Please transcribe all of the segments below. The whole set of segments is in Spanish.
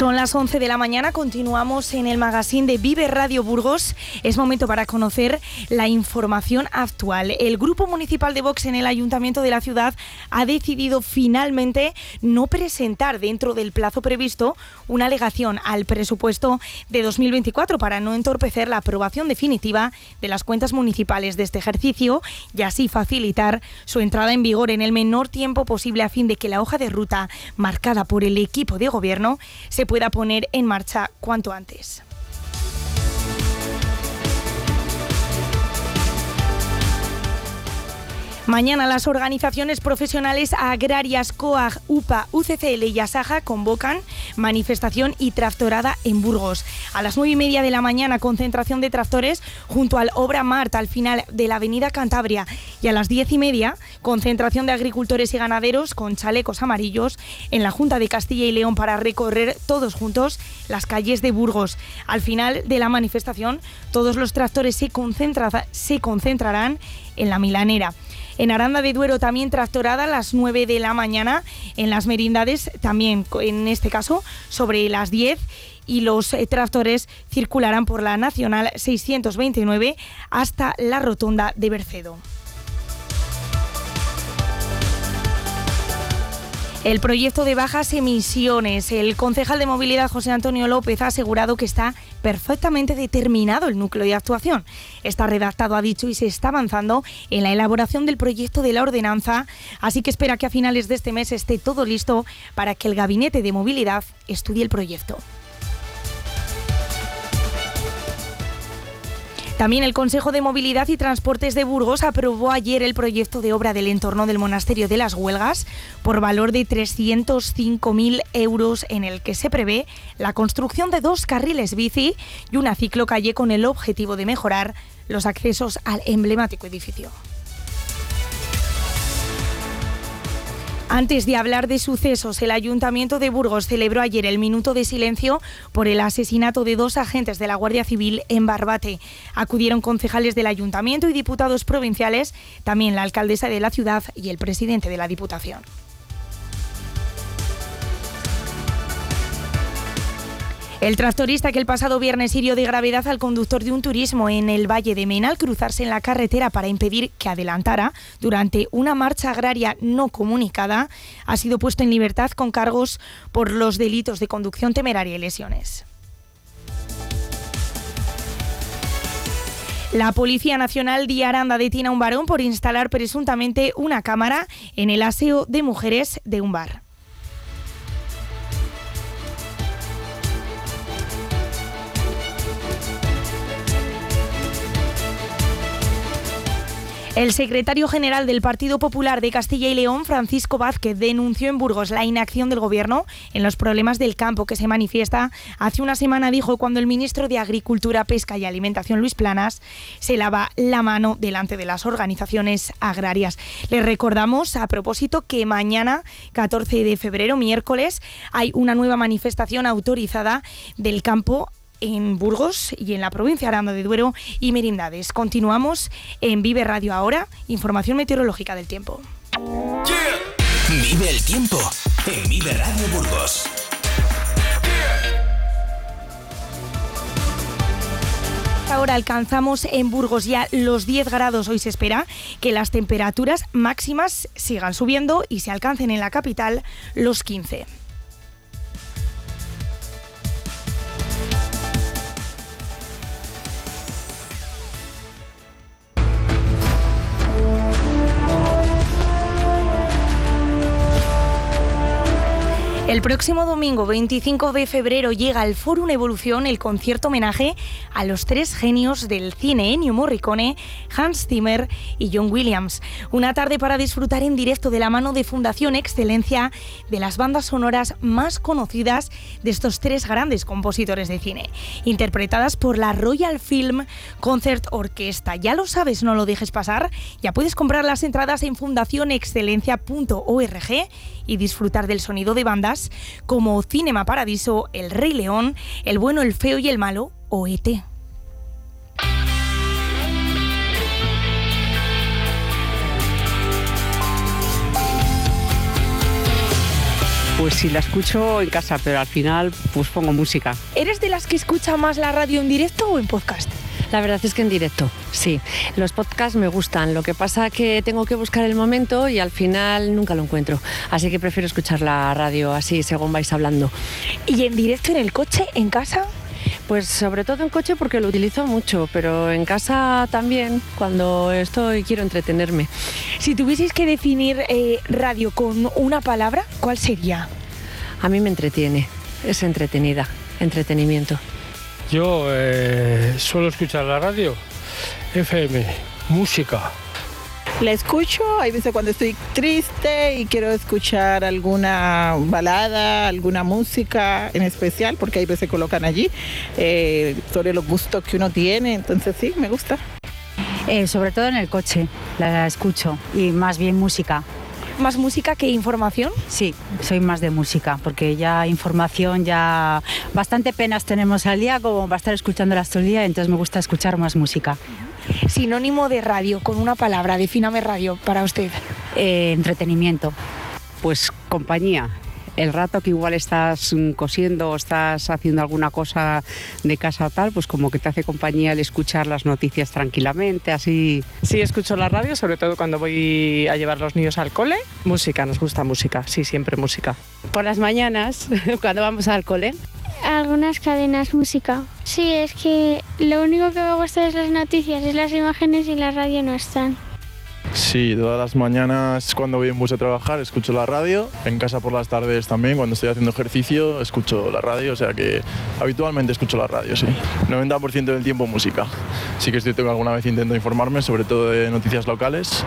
Son las 11 de la mañana, continuamos en el magazine de Vive Radio Burgos. Es momento para conocer la información actual. El Grupo Municipal de Vox en el Ayuntamiento de la ciudad ha decidido finalmente no presentar dentro del plazo previsto una alegación al presupuesto de 2024 para no entorpecer la aprobación definitiva de las cuentas municipales de este ejercicio y así facilitar su entrada en vigor en el menor tiempo posible a fin de que la hoja de ruta marcada por el equipo de gobierno se pueda poner en marcha cuanto antes. Mañana las organizaciones profesionales agrarias COAG, UPA, UCCL y ASAJA convocan manifestación y tractorada en Burgos. A las nueve y media de la mañana, concentración de tractores junto al Obra Marta al final de la Avenida Cantabria. Y a las diez y media, concentración de agricultores y ganaderos con chalecos amarillos en la Junta de Castilla y León para recorrer todos juntos las calles de Burgos. Al final de la manifestación, todos los tractores se, se concentrarán en la Milanera. En Aranda de Duero también tractorada a las 9 de la mañana. En las merindades también, en este caso, sobre las 10 y los eh, tractores circularán por la Nacional 629 hasta la rotonda de Bercedo. El proyecto de bajas emisiones. El concejal de movilidad José Antonio López ha asegurado que está perfectamente determinado el núcleo de actuación. Está redactado, ha dicho, y se está avanzando en la elaboración del proyecto de la ordenanza, así que espera que a finales de este mes esté todo listo para que el gabinete de movilidad estudie el proyecto. También el Consejo de Movilidad y Transportes de Burgos aprobó ayer el proyecto de obra del entorno del Monasterio de las Huelgas por valor de 305.000 euros en el que se prevé la construcción de dos carriles bici y una ciclocalle con el objetivo de mejorar los accesos al emblemático edificio. Antes de hablar de sucesos, el Ayuntamiento de Burgos celebró ayer el minuto de silencio por el asesinato de dos agentes de la Guardia Civil en Barbate. Acudieron concejales del Ayuntamiento y diputados provinciales, también la alcaldesa de la ciudad y el presidente de la Diputación. El tractorista que el pasado viernes hirió de gravedad al conductor de un turismo en el Valle de Mena al cruzarse en la carretera para impedir que adelantara durante una marcha agraria no comunicada ha sido puesto en libertad con cargos por los delitos de conducción temeraria y lesiones. La Policía Nacional de Aranda detiene a un varón por instalar presuntamente una cámara en el aseo de mujeres de un bar. El secretario general del Partido Popular de Castilla y León, Francisco Vázquez, denunció en Burgos la inacción del Gobierno en los problemas del campo que se manifiesta. Hace una semana dijo cuando el ministro de Agricultura, Pesca y Alimentación, Luis Planas, se lava la mano delante de las organizaciones agrarias. Les recordamos, a propósito, que mañana, 14 de febrero, miércoles, hay una nueva manifestación autorizada del campo en Burgos y en la provincia de Aranda de Duero y Merindades. Continuamos en Vive Radio ahora, información meteorológica del tiempo. Vive el tiempo en Vive Radio Burgos. Ahora alcanzamos en Burgos ya los 10 grados. Hoy se espera que las temperaturas máximas sigan subiendo y se alcancen en la capital los 15. El próximo domingo 25 de febrero llega al Fórum Evolución el concierto homenaje a los tres genios del cine, Ennio Morricone, Hans Zimmer y John Williams. Una tarde para disfrutar en directo de la mano de Fundación Excelencia de las bandas sonoras más conocidas de estos tres grandes compositores de cine, interpretadas por la Royal Film Concert Orquesta. Ya lo sabes, no lo dejes pasar. Ya puedes comprar las entradas en fundacionexcelencia.org y disfrutar del sonido de bandas como Cinema Paradiso, El Rey León, El bueno, el feo y el malo o ET. Pues sí, la escucho en casa, pero al final pues pongo música. ¿Eres de las que escucha más la radio en directo o en podcast? La verdad es que en directo, sí. Los podcasts me gustan, lo que pasa que tengo que buscar el momento y al final nunca lo encuentro. Así que prefiero escuchar la radio así, según vais hablando. ¿Y en directo en el coche, en casa? Pues sobre todo en coche porque lo utilizo mucho, pero en casa también cuando estoy quiero entretenerme. Si tuvieseis que definir eh, radio con una palabra, ¿cuál sería? A mí me entretiene, es entretenida, entretenimiento. Yo eh, suelo escuchar la radio, FM, música. La escucho, hay veces cuando estoy triste y quiero escuchar alguna balada, alguna música en especial, porque hay veces colocan allí eh, sobre los gustos que uno tiene, entonces sí, me gusta. Eh, sobre todo en el coche, la escucho y más bien música. ¿Más música que información? Sí, soy más de música, porque ya información, ya bastante penas tenemos al día como va a estar escuchándolas todo el día, entonces me gusta escuchar más música. Sinónimo de radio, con una palabra, defíname radio para usted. Eh, entretenimiento. Pues compañía. El rato que igual estás mm, cosiendo o estás haciendo alguna cosa de casa o tal, pues como que te hace compañía el escuchar las noticias tranquilamente, así. Sí, escucho la radio, sobre todo cuando voy a llevar los niños al cole. Música, nos gusta música, sí, siempre música. Por las mañanas, cuando vamos al cole. Algunas cadenas, música. Sí, es que lo único que me gusta es las noticias, es las imágenes y la radio no están. Sí, todas las mañanas cuando voy en bus a trabajar escucho la radio, en casa por las tardes también, cuando estoy haciendo ejercicio escucho la radio, o sea que habitualmente escucho la radio, sí. 90% del tiempo música. Sí que estoy que alguna vez intento informarme, sobre todo de noticias locales,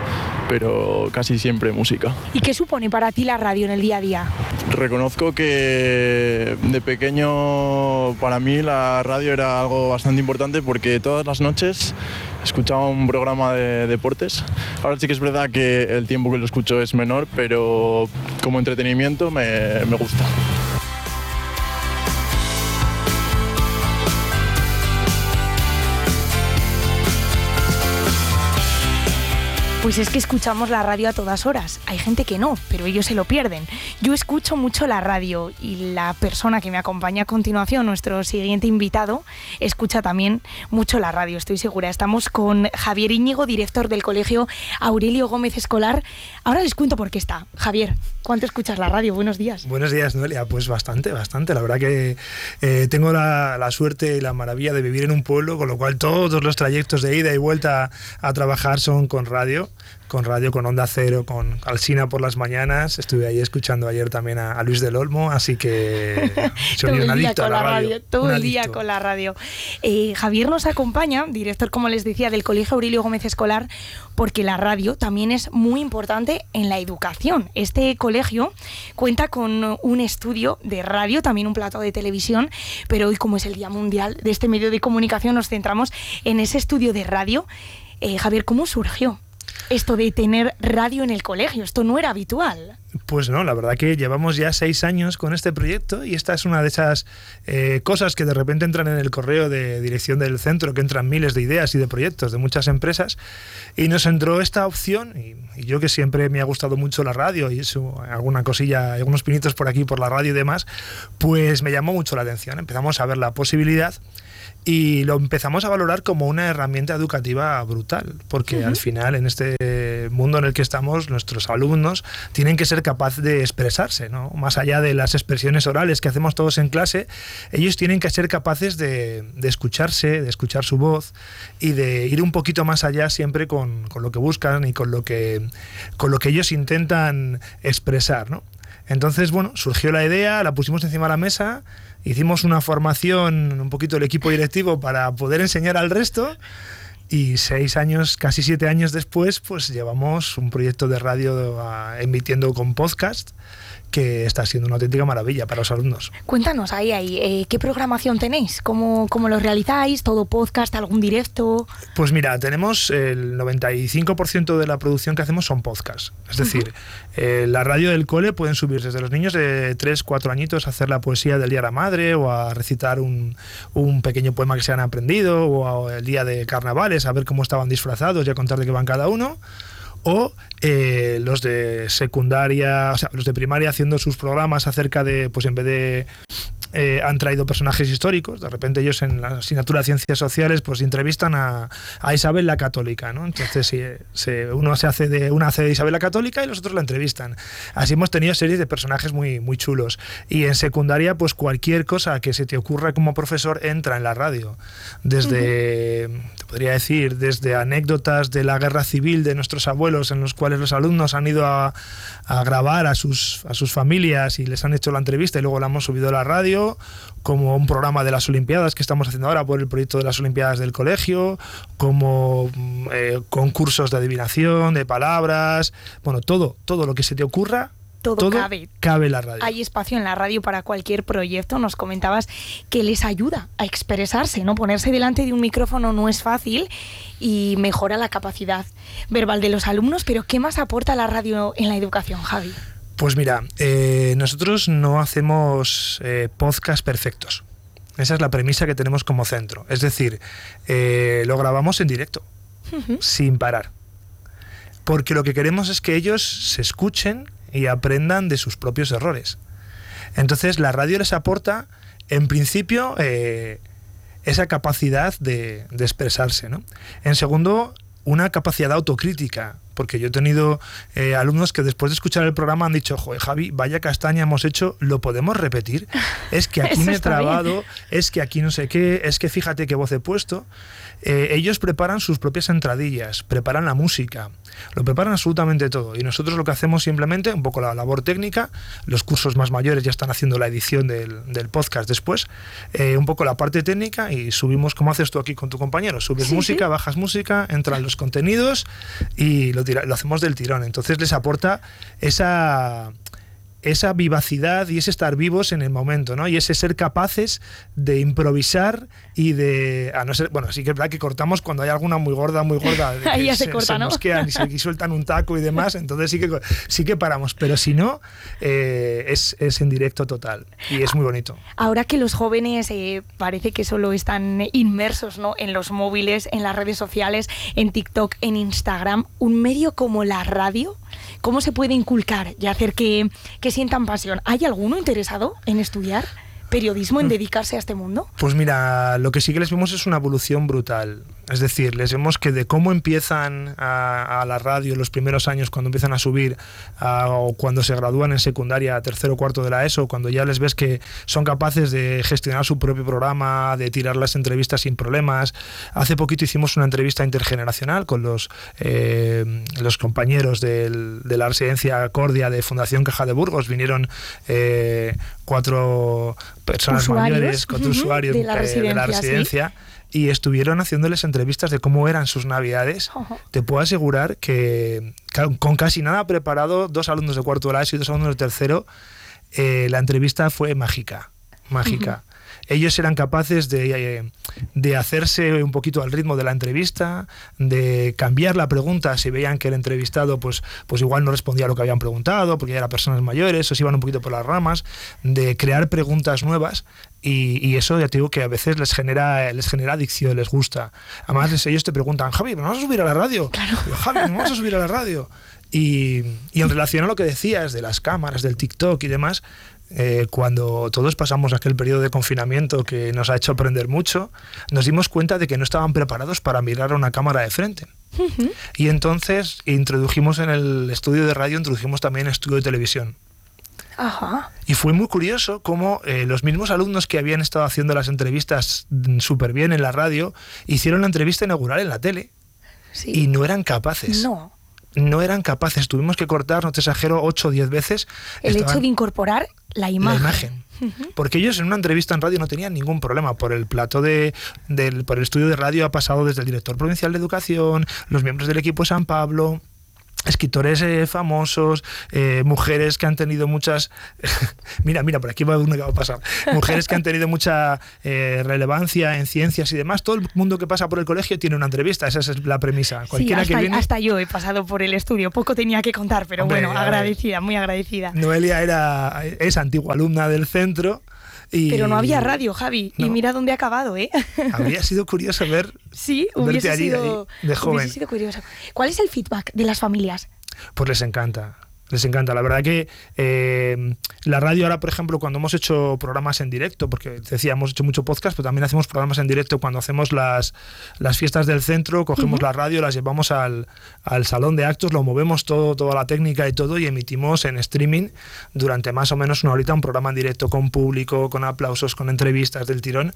pero casi siempre música. ¿Y qué supone para ti la radio en el día a día? Reconozco que de pequeño para mí la radio era algo bastante importante porque todas las noches escuchaba un programa de deportes. Ahora sí que es verdad que el tiempo que lo escucho es menor, pero como entretenimiento me, gusta. Pues es que escuchamos la radio a todas horas. Hay gente que no, pero ellos se lo pierden. Yo escucho mucho la radio y la persona que me acompaña a continuación, nuestro siguiente invitado, escucha también mucho la radio, estoy segura. Estamos con Javier Íñigo, director del colegio Aurelio Gómez Escolar. Ahora les cuento por qué está. Javier, ¿cuánto escuchas la radio? Buenos días. Buenos días, Noelia. Pues bastante, bastante. La verdad que eh, tengo la, la, suerte y la maravilla de vivir en un pueblo, con lo cual todos los trayectos de ida y vuelta a trabajar son con radio con radio, con Onda Cero, con Alsina por las mañanas. Estuve ahí escuchando ayer también a, Luis del Olmo, así que soy un adicto a la radio. todo el día con la radio. Eh, Javier nos acompaña, director, como les decía, del Colegio Aurelio Gómez Escolar, porque la radio también es muy importante en la educación. Este colegio cuenta con un estudio de radio, también un plato de televisión, pero hoy como es el Día Mundial de este medio de comunicación nos centramos en ese estudio de radio. Eh, Javier, ¿cómo surgió? Esto de tener radio en el colegio. Esto no era habitual. Pues no, la verdad que llevamos ya seis años con este proyecto y esta es una de esas eh, cosas que de repente entran en el correo de dirección del centro, que entran miles de ideas y de proyectos de muchas empresas y nos entró esta opción y, yo que siempre me ha gustado mucho la radio y alguna cosilla, algunos pinitos por aquí por la radio y demás, pues me llamó mucho la atención. Empezamos a ver la posibilidad y lo empezamos a valorar como una herramienta educativa brutal, porque al final en este mundo en el que estamos, nuestros alumnos tienen que ser capaces de expresarse, ¿no? más allá de las expresiones orales que hacemos todos en clase, ellos tienen que ser capaces de, escucharse, de escuchar su voz y de ir un poquito más allá siempre con, con, lo que buscan y con lo que, con lo que ellos intentan expresar. ¿no? Entonces, bueno, surgió la idea, la pusimos encima de la mesa Hicimos una formación, un poquito el equipo directivo, para poder enseñar al resto. Y seis años, casi siete años después, pues llevamos un proyecto de radio ah, emitiendo con podcast que está siendo una auténtica maravilla para los alumnos. Cuéntanos ahí, ahí eh, ¿qué programación tenéis? ¿Cómo, ¿Cómo lo realizáis? ¿Todo podcast? ¿Algún directo? Pues mira, tenemos el 95% de la producción que hacemos son podcasts. Es decir, eh, la radio del cole pueden subir desde los niños de 3, 4 añitos a hacer la poesía del Día de la Madre o a recitar un, un pequeño poema que se han aprendido o el día de carnavales, a ver cómo estaban disfrazados y a contar de qué van cada uno o eh, los de secundaria, o sea, los de primaria haciendo sus programas acerca de, pues en vez de eh, han traído personajes históricos, de repente ellos en la asignatura de ciencias sociales pues entrevistan a, Isabel la Católica, ¿no? Entonces se- uno se hace de una hace de Isabel la Católica y los otros la entrevistan. Así hemos tenido series de personajes muy muy chulos y en secundaria pues cualquier cosa que se te ocurra como profesor entra en la radio, desde podría decir desde anécdotas de la guerra civil de nuestros abuelos en los cuales los alumnos han ido a, a grabar a sus, a sus familias y les han hecho la entrevista y luego la hemos subido a la radio, como un programa de las Olimpiadas que estamos haciendo ahora por el proyecto de las Olimpiadas del colegio, como mm, eh, concursos de adivinación, de palabras, bueno, todo, todo lo que se te ocurra, Todo cabe. cabe la radio. Hay espacio en la radio para cualquier proyecto. Nos comentabas que les ayuda a expresarse, ¿no? Ponerse delante de un micrófono no es fácil y mejora la capacidad verbal de los alumnos. Pero ¿qué más aporta la radio en la educación, Javi? Pues mira, eh, nosotros no hacemos eh, podcast perfectos. Esa es la premisa que tenemos como centro. Es decir, eh, lo grabamos en directo, sin parar. Porque lo que queremos es que ellos se escuchen y aprendan de sus propios errores. Entonces la radio les aporta, en principio, eh, esa capacidad de, de expresarse. ¿no? En segundo, una capacidad autocrítica. Porque yo he tenido eh, alumnos que después de escuchar el programa han dicho, joder, Javi, vaya castaña hemos hecho, ¿lo podemos repetir? Es que aquí me he bien. trabado, es que aquí no sé qué, es que fíjate qué voz he puesto. Eh, ellos preparan sus propias entradillas, preparan la música, lo preparan absolutamente todo. Y nosotros lo que hacemos simplemente, un poco la labor técnica, los cursos más mayores ya están haciendo la edición del, del podcast después, eh, un poco la parte técnica y subimos como haces tú aquí con tu compañero. Subes Sí, música, sí. bajas música, entran los contenidos y lo, tira- lo hacemos del tirón. Entonces les aporta esa esa vivacidad y ese estar vivos en el momento, ¿no? Y ese ser capaces de improvisar y de. A no ser, bueno, sí que es verdad que cortamos cuando hay alguna muy gorda, muy gorda. Ahí ya se corta, ¿no? mosquean y, se, y sueltan un taco y demás, entonces sí que, sí que paramos. Pero si no, eh, es, es en directo total y es muy bonito. Ahora que los jóvenes eh, parece que solo están inmersos ¿no? en los móviles, en las redes sociales, en TikTok, en Instagram, un medio como la radio, ¿cómo se puede inculcar y hacer que, que sientan pasión? ¿Hay alguno interesado en estudiar periodismo, en dedicarse a este mundo? Pues mira, lo que sí que les vemos es una evolución brutal. Es decir, les vemos que de cómo empiezan a, a la radio los primeros años, cuando empiezan a subir, a- o cuando se gradúan en secundaria, tercero o cuarto de la ESO, cuando ya les ves que son capaces de gestionar su propio programa, de tirar las entrevistas sin problemas. Hace poquito hicimos una entrevista intergeneracional con los, eh, los compañeros del- de la residencia Cordia de Fundación Caja de Burgos. Vinieron eh, cuatro personas Usuarios, mayores, ujú, usuarios de la eh, residencia, sí. y estuvieron haciéndoles entrevistas de cómo eran sus navidades. Te puedo asegurar que con casi nada preparado, dos alumnos de cuarto de la ESO y dos alumnos de tercero, eh, la entrevista fue mágica, mágica. Ellos eran capaces de, eh, de hacerse un poquito al ritmo de la entrevista, de cambiar la pregunta si veían que el entrevistado pues, pues igual no respondía a lo que habían preguntado, porque ya eran personas mayores, o se iban un poquito por las ramas, de crear preguntas nuevas y, y eso ya te digo que a veces les genera, les genera adicción, les gusta. Además les- ellos te preguntan, Javi, ¿me vamos a subir a la radio? Digo, Javi, ¿me vamos a subir a la radio? Y, y en relación a lo que decías de las cámaras, del TikTok y demás, eh, cuando todos pasamos aquel periodo de confinamiento que nos ha hecho aprender mucho, nos dimos cuenta de que no estaban preparados para mirar a una cámara de frente. Y entonces introdujimos en el estudio de radio, introdujimos también estudio de televisión. Ajá. Y fue muy curioso cómo eh, los mismos alumnos que habían estado haciendo las entrevistas súper bien en la radio, hicieron la entrevista inaugural en la tele. Y no eran capaces. No. No eran capaces. Tuvimos que cortar, no te exagero, 8 o 10 veces. El Estaban- hecho de incorporar la imagen. la imagen. Porque ellos en una entrevista en radio no tenían ningún problema. Por el plato de, del, por el estudio de radio ha pasado desde el director provincial de educación, los miembros del equipo de San Pablo, escritores eh, famosos, eh, mujeres que han tenido muchas... mira, mira, por aquí va uno que va a pasar. Mujeres que han tenido mucha eh, relevancia en ciencias y demás. Todo el mundo que pasa por el colegio tiene una entrevista, esa es la premisa. Cualquiera sí, hasta, que viene... hasta yo he pasado por el estudio, poco tenía que contar, pero Hombre, bueno, agradecida, muy agradecida. Noelia era, es antigua alumna del centro. Y Pero no había radio, Javi, y mira dónde ha acabado, ¿eh? Habría sido curioso ver Sí, hubiese sido, ahí, de joven. hubiese sido curioso. ¿Cuál es el feedback de las familias? Pues les encanta. Les encanta. La verdad que eh, la radio ahora, por ejemplo, cuando hemos hecho programas en directo, porque decía, hemos hecho mucho podcast, pero también hacemos programas en directo cuando hacemos las, las fiestas del centro, cogemos la radio, las llevamos al, al salón de actos, lo movemos todo, toda la técnica y todo y emitimos en streaming durante más o menos una horita un programa en directo con público, con aplausos, con entrevistas del tirón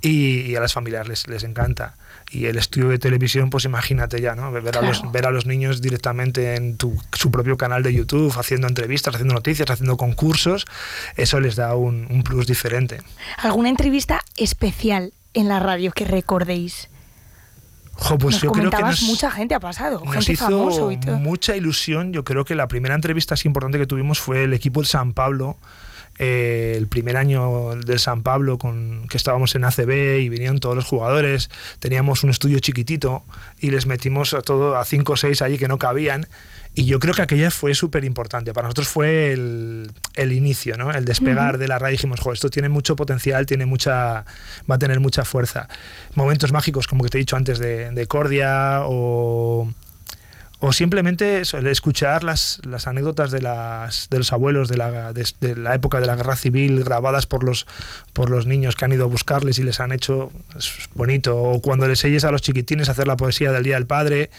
y, y a las familias les, les encanta. Y el estudio de televisión, pues imagínate ya, ¿no? Ver, a, los, Claro. ver a los niños directamente en tu, su propio canal de YouTube, haciendo entrevistas, haciendo noticias, haciendo concursos, eso les da un, un plus diferente. ¿Alguna entrevista especial en la radio que recordéis? Jo, pues nos yo creo que nos, mucha gente ha pasado, nos gente hizo famoso y todo. mucha ilusión. Yo creo que la primera entrevista así importante que tuvimos fue el equipo del San Pablo. Eh, el primer año del San Pablo con que estábamos en ACB y vinieron todos los jugadores teníamos un estudio chiquitito y les metimos a todo a cinco o seis allí que no cabían y yo creo que aquella fue súper importante. Para nosotros fue el, el inicio, ¿no? el despegar de la radio. Dijimos, jo, esto tiene mucho potencial, tiene mucha, va a tener mucha fuerza. Momentos mágicos, como que te he dicho antes, de, de Cordia o, o simplemente eso, el escuchar las, las anécdotas de, las, de los abuelos de la, de, de la época de la guerra civil grabadas por los, por los niños que han ido a buscarles y les han hecho es bonito. O cuando les oyes a los chiquitines hacer la poesía del Día del Padre.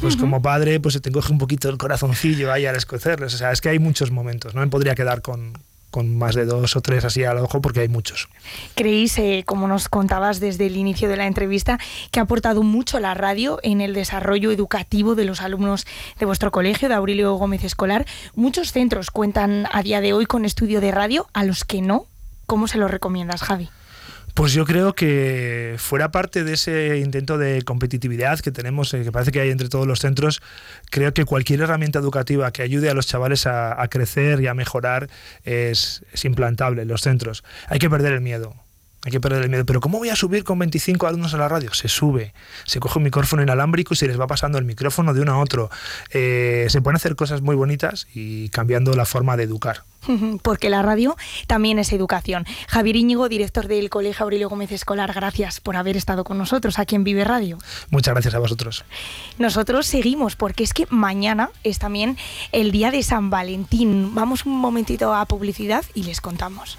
Pues como padre, pues se te coge un poquito el corazoncillo ahí al escocerles. O sea, es que hay muchos momentos. No me podría quedar con, con más de dos o tres así al ojo porque hay muchos. ¿Creéis, eh, como nos contabas desde el inicio de la entrevista, que ha aportado mucho la radio en el desarrollo educativo de los alumnos de vuestro colegio, de Aurelio Gómez Escolar? Muchos centros cuentan a día de hoy con estudio de radio, a los que no. ¿Cómo se lo recomiendas, Javi? Pues yo creo que fuera parte de ese intento de competitividad que tenemos, eh, que parece que hay entre todos los centros, creo que cualquier herramienta educativa que ayude a los chavales a, crecer y a mejorar es, es implantable en los centros. Hay que perder el miedo. Hay que perder el miedo. Pero ¿cómo voy a subir con 25 alumnos a la radio? Se sube. Se coge un micrófono inalámbrico y se les va pasando el micrófono de uno a otro. Eh, se pueden hacer cosas muy bonitas y cambiando la forma de educar. Porque la radio también es educación. Javier Íñigo, director del Colegio Aurelio Gómez Escolar, gracias por haber estado con nosotros aquí en Vive Radio. Muchas gracias a vosotros. Nosotros seguimos porque es que mañana es también el día de San Valentín. Vamos un momentito a publicidad y les contamos.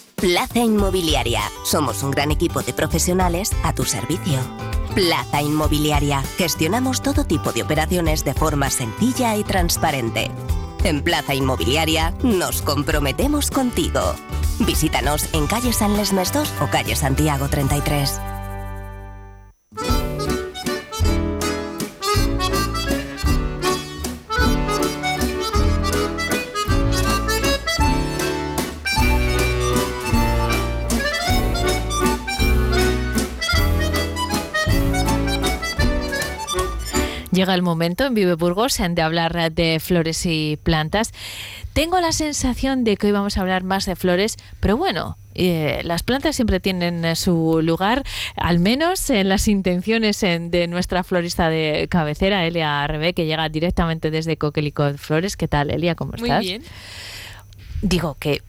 Plaza Inmobiliaria. Somos un gran equipo de profesionales a tu servicio. Plaza Inmobiliaria. Gestionamos todo tipo de operaciones de forma sencilla y transparente. En Plaza Inmobiliaria nos comprometemos contigo. Visítanos en calle San Lesmes 2 o calle Santiago 33. Llega el momento en Vive Burgos de hablar de flores y plantas. Tengo la sensación de que hoy vamos a hablar más de flores, pero bueno, eh, las plantas siempre tienen eh, su lugar, al menos en las intenciones en- de nuestra florista de cabecera, Elia Rebe, que llega directamente desde Coquelicot Flores. ¿Qué tal, Elia? ¿Cómo Muy estás? bien. Digo que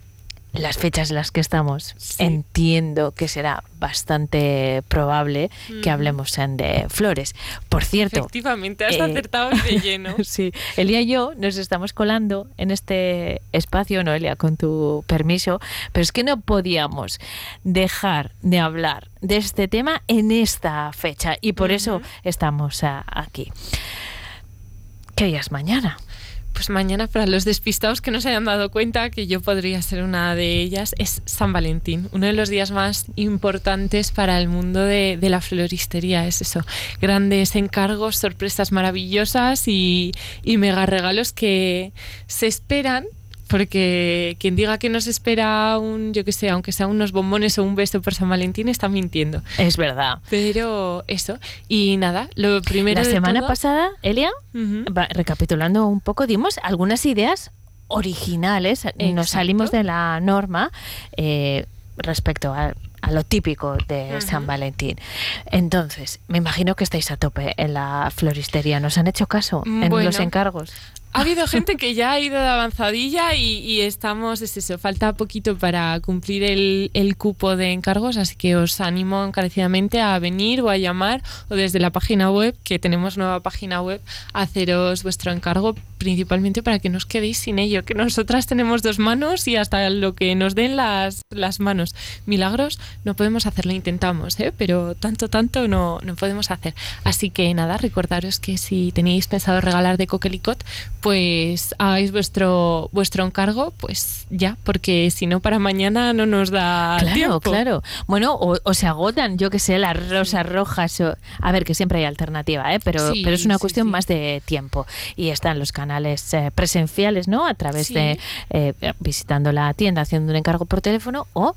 las fechas en las que estamos, entiendo que será bastante probable que Mm. hablemos en de flores. Por cierto, Efectivamente, has eh, acertado de lleno. sí, Elia y yo nos estamos colando en este espacio, Noelia, con tu permiso, pero es que no podíamos dejar de hablar de este tema en esta fecha y por eso estamos aquí. ¿Qué día es mañana? Pues mañana, para los despistados que no se hayan dado cuenta que yo podría ser una de ellas, es San Valentín, uno de los días más importantes para el mundo de, de la floristería. Es eso, grandes encargos, sorpresas maravillosas y, y mega regalos que se esperan. Porque quien diga que nos espera un, yo que sé, aunque sea unos bombones o un beso por San Valentín, está mintiendo. Es verdad. Pero eso. Y nada, lo primero La de semana todo- pasada, Elia, va- recapitulando un poco, dimos algunas ideas originales, nos Exacto. salimos de la norma eh, respecto a, a lo típico de San Valentín. Entonces, me imagino que estáis a tope en la floristería. ¿Nos han hecho caso en Bueno. los encargos? Ha habido gente que ya ha ido de avanzadilla y, y estamos, es eso, falta poquito para cumplir el, el cupo de encargos, así que os animo encarecidamente a venir o a llamar o desde la página web, que tenemos nueva página web, a haceros vuestro encargo principalmente para que no os quedéis sin ello, que nosotras tenemos dos manos y hasta lo que nos den las, las manos. Milagros no podemos hacerlo, intentamos, ¿eh? pero tanto, tanto no, no podemos hacer. Así que nada, recordaros que si tenéis pensado regalar de Coquelicot, pues hagáis vuestro, vuestro encargo, pues ya, porque si no para mañana no nos da Claro, tiempo. claro. Bueno, o, o se agotan, yo que sé, las rosas rojas. o- a ver, que siempre hay alternativa, ¿eh? pero, Sí, pero es una sí, cuestión sí. más de tiempo. Y están los canales eh, presenciales, ¿no? A través Sí. de eh, visitando la tienda, haciendo un encargo por teléfono o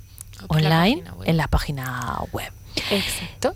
online en la página web. Exacto.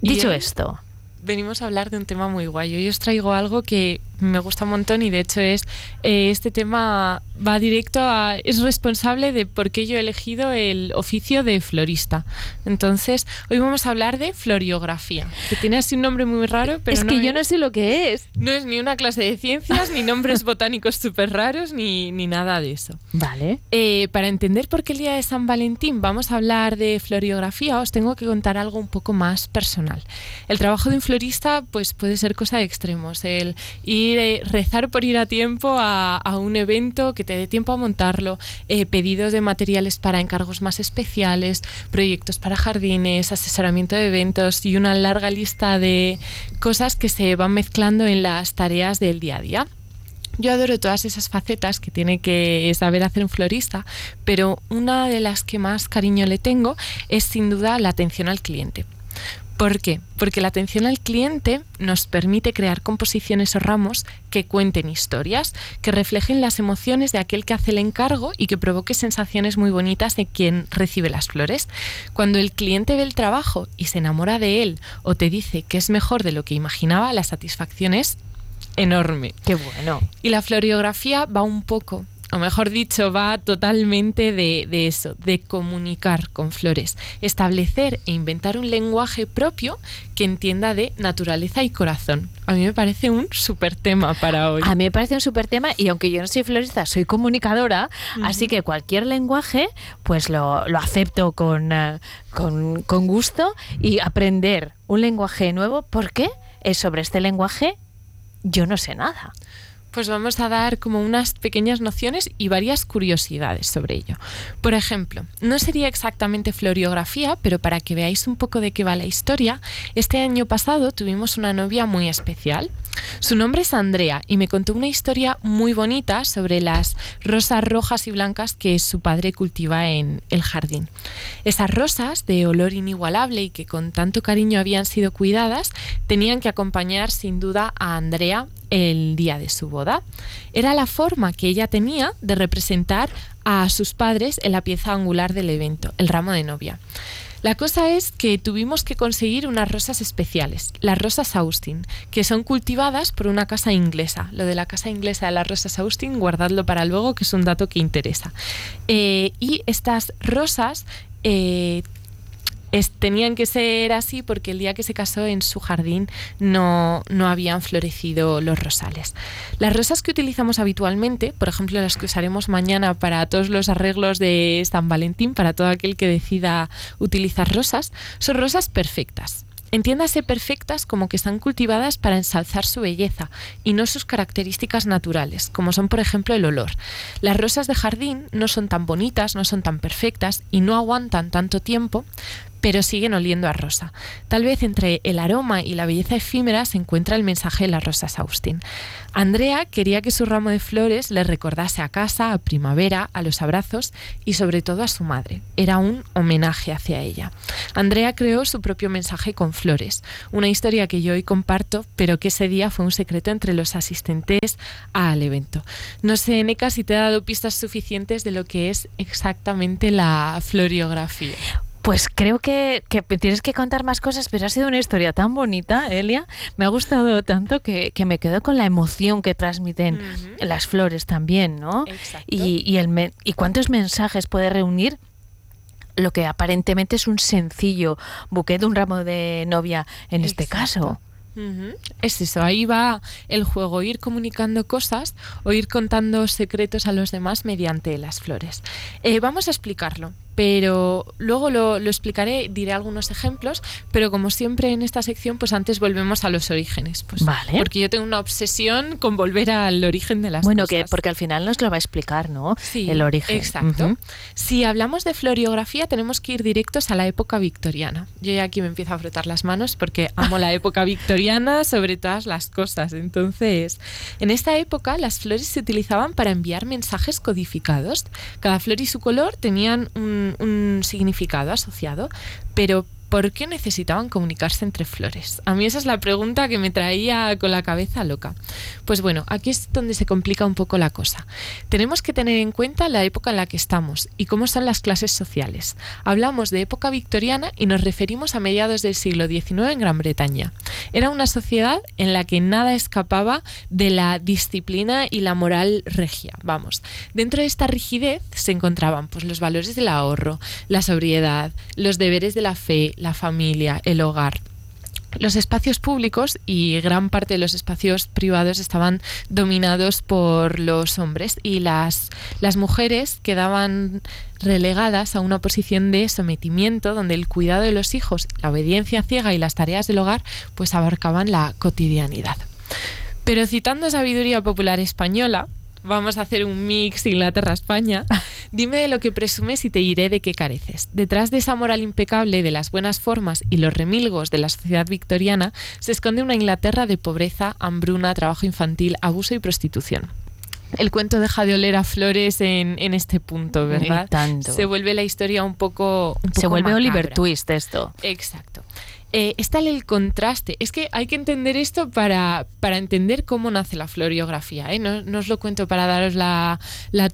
Dicho esto, Venimos a hablar de un tema muy guay. Hoy os traigo algo que me gusta un montón y de hecho es eh, este tema va directo a es responsable de por qué yo he elegido el oficio de florista. Entonces, hoy vamos a hablar de floriografía, que tiene así un nombre muy raro, pero es que yo no sé lo que es. no es ni una clase de ciencias, ni nombres botánicos súper raros, ni, ni nada de eso. Vale. Eh, para entender por qué el día de San Valentín vamos a hablar de floriografía, os tengo que contar algo un poco más personal. El trabajo de un florista pues, puede ser cosa de extremos. El ir, eh, rezar por ir a tiempo a, un evento que te dé tiempo a montarlo, eh, pedidos de materiales para encargos más especiales, proyectos para jardines, asesoramiento de eventos y una larga lista de cosas que se van mezclando en las tareas del día a día. Yo adoro todas esas facetas que tiene que saber hacer un florista, pero una de las que más cariño le tengo es sin duda la atención al cliente. ¿Por qué? Porque la atención al cliente nos permite crear composiciones o ramos que cuenten historias, que reflejen las emociones de aquel que hace el encargo y que provoque sensaciones muy bonitas de quien recibe las flores. Cuando el cliente ve el trabajo y se enamora de él o te dice que es mejor de lo que imaginaba, la satisfacción es enorme. Qué bueno. Y la floriografía va un poco, o mejor dicho, va totalmente de, de eso, de comunicar con flores, establecer e inventar un lenguaje propio que entienda de naturaleza y corazón. A mí me parece un súper tema para hoy. A mí me parece un súper tema y aunque yo no soy florista, soy comunicadora, así que cualquier lenguaje pues lo, lo acepto con, eh, con, con gusto y aprender un lenguaje nuevo, porque es sobre este lenguaje yo no sé nada. Pues vamos a dar como unas pequeñas nociones y varias curiosidades sobre ello. Por ejemplo, no sería exactamente floriografía, pero para que veáis un poco de qué va la historia, este año pasado tuvimos una novia muy especial. Su nombre es Andrea y me contó una historia muy bonita sobre las rosas rojas y blancas que su padre cultiva en el jardín. Esas rosas, de olor inigualable y que con tanto cariño habían sido cuidadas, tenían que acompañar sin duda a Andrea el día de su boda. Era la forma que ella tenía de representar a sus padres en la pieza angular del evento, el ramo de novia. La cosa es que tuvimos que conseguir unas rosas especiales, las rosas Austin, que son cultivadas por una casa inglesa. Lo de la casa inglesa de las rosas Austin, guardadlo para luego, que es un dato que interesa. Eh, y estas rosas eh, tenían que ser así porque el día que se casó en su jardín no, no habían florecido los rosales. Las rosas que utilizamos habitualmente, por ejemplo las que usaremos mañana para todos los arreglos de San Valentín, para todo aquel que decida utilizar rosas, son rosas perfectas. Entiéndase perfectas como que están cultivadas para ensalzar su belleza y no sus características naturales, como son por ejemplo el olor. Las rosas de jardín no son tan bonitas, no son tan perfectas y no aguantan tanto tiempo, pero siguen oliendo a rosa. Tal vez entre el aroma y la belleza efímera se encuentra el mensaje de las rosas Austin. Andrea quería que su ramo de flores le recordase a casa, a primavera, a los abrazos y sobre todo a su madre. Era un homenaje hacia ella. Andrea creó su propio mensaje con flores, una historia que yo hoy comparto, pero que ese día fue un secreto entre los asistentes al evento. No sé, Neca, si te he dado pistas suficientes de lo que es exactamente la floriografía. Pues creo que, tienes que contar más cosas, pero ha sido una historia tan bonita, Elia. Me ha gustado tanto que, me quedo con la emoción que transmiten las flores también, ¿no? Y, y, el y cuántos mensajes puede reunir lo que aparentemente es un sencillo buque de un ramo de novia en este caso. Es eso, ahí va el juego, ir comunicando cosas o ir contando secretos a los demás mediante las flores. Eh, vamos a explicarlo pero luego lo, explicaré, diré algunos ejemplos, pero como siempre en esta sección, pues antes volvemos a los orígenes. Pues, vale. Porque yo tengo una obsesión con volver al origen de las bueno, cosas. Bueno, que porque al final nos lo va a explicar, ¿no? Sí, el origen. Exacto. Si hablamos de floriografía, tenemos que ir directos a la época victoriana. Yo ya aquí me empiezo a frotar las manos porque amo la época victoriana sobre todas las cosas. Entonces, en esta época las flores se utilizaban para enviar mensajes codificados. Cada flor y su color tenían un un, significado asociado, pero ¿por qué necesitaban comunicarse entre flores? A mí esa es la pregunta que me traía con la cabeza loca. Pues bueno, aquí es donde se complica un poco la cosa. Tenemos que tener en cuenta la época en la que estamos y cómo son las clases sociales. Hablamos de época victoriana y nos referimos a mediados del siglo XIX en Gran Bretaña. Era una sociedad en la que nada escapaba de la disciplina y la moral regia. Vamos, dentro de esta rigidez se encontraban pues, los valores del ahorro, la sobriedad, los deberes de la fe, la familia, el hogar. Los espacios públicos y gran parte de los espacios privados estaban dominados por los hombres y las, las mujeres quedaban relegadas a una posición de sometimiento donde el cuidado de los hijos, la obediencia ciega y las tareas del hogar pues abarcaban la cotidianidad. Pero citando sabiduría popular española, vamos a hacer un mix Inglaterra-España. Dime de lo que presumes y te diré de qué careces. Detrás de esa moral impecable de las buenas formas y los remilgos de la sociedad victoriana se esconde una Inglaterra de pobreza, hambruna, trabajo infantil, abuso y prostitución. El cuento deja de oler a flores en, este punto, ¿verdad? Se vuelve la historia un poco. se vuelve Oliver Twist esto. Exacto. Eh, está el contraste. Es que hay que entender esto para, para entender cómo nace la floriografía. ¿eh? No, os lo cuento para daros la,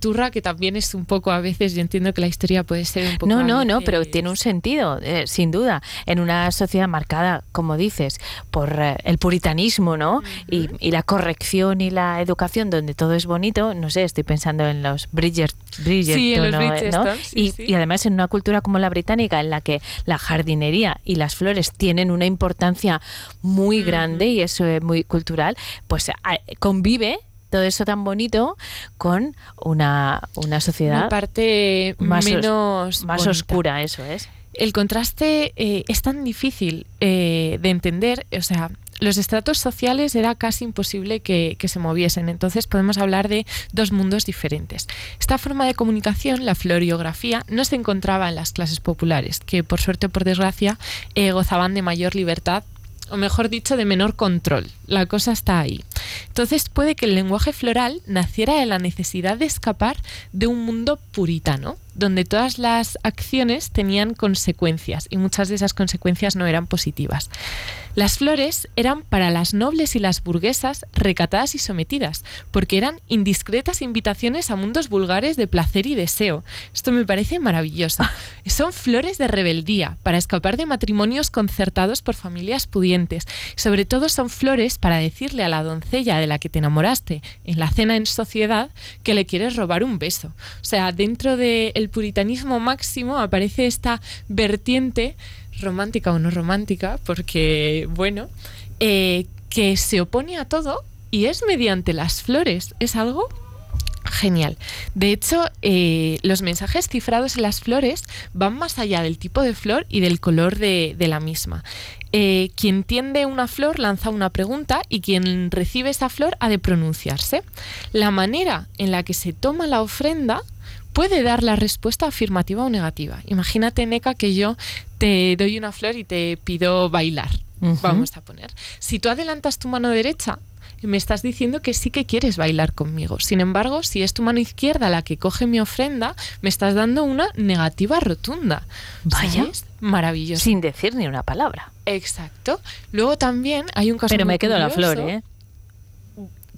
turra, que también es un poco a veces, yo entiendo que la historia puede ser un poco... No, no, no, pero tiene un sentido, eh, sin duda. En una sociedad marcada, como dices, por eh, el puritanismo, ¿no? y, la corrección y la educación, donde todo es bonito, no sé, estoy pensando en los Bridgerton, sí, en ¿no? y, y además en una cultura como la británica, en la que la jardinería y las flores tienen una importancia muy grande y eso es muy cultural, pues convive todo eso tan bonito con una, una sociedad parte más, menos más oscura, eso es. El contraste eh, es tan difícil eh, de entender, o sea, los estratos sociales era casi imposible que, se moviesen. Entonces podemos hablar de dos mundos diferentes. Esta forma de comunicación, la floriografía, no se encontraba en las clases populares, que por suerte o por desgracia eh, gozaban de mayor libertad o mejor dicho, de menor control. La cosa está ahí. Entonces puede que el lenguaje floral naciera de la necesidad de escapar de un mundo puritano, donde todas las acciones tenían consecuencias y muchas de esas consecuencias no eran positivas. Las flores eran para las nobles y las burguesas recatadas y sometidas, porque eran indiscretas invitaciones a mundos vulgares de placer y deseo. Esto me parece maravilloso. Son flores de rebeldía, para escapar de matrimonios concertados por familias pudientes. Sobre todo son flores para decirle a la doncella de la que te enamoraste en la cena en sociedad que le quieres robar un beso. O sea, dentro del puritanismo máximo aparece esta vertiente romántica o no romántica, porque, bueno, eh, que se opone a todo y es mediante las flores. Es algo Genial. De hecho, eh, los mensajes cifrados en las flores van más allá del tipo de flor y del color de, de la misma. Eh, quien tiende una flor lanza una pregunta y quien recibe esa flor ha de pronunciarse. La manera en la que se toma la ofrenda puede dar la respuesta afirmativa o negativa. Imagínate, Neca, que yo te doy una flor y te pido bailar. Vamos a poner. Si tú adelantas tu mano derecha, me estás diciendo que sí que quieres bailar conmigo. Sin embargo, si es tu mano izquierda la que coge mi ofrenda, me estás dando una negativa rotunda. Vaya. ¿Sabes? Maravilloso. Sin decir ni una palabra. Exacto. Luego también hay un caso Pero muy me quedo la flor, ¿eh?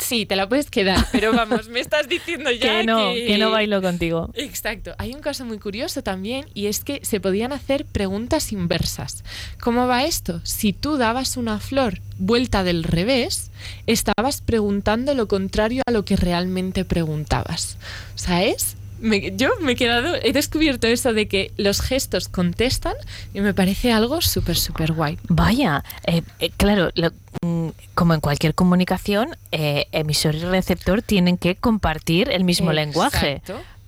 Sí, te la puedes quedar, pero vamos, me estás diciendo ya Que no, que no bailo contigo. Exacto. Hay un caso muy curioso también y es que se podían hacer preguntas inversas. ¿Cómo va esto? Si tú dabas una flor vuelta del revés, estabas preguntando lo contrario a lo que realmente preguntabas. ¿Sabes? Me- yo me he quedado, he descubierto eso de que los gestos contestan y me parece algo súper, súper guay. Vaya, eh, eh, claro, lo- mm, como en cualquier comunicación, eh, emisor y receptor tienen que compartir el mismo lenguaje.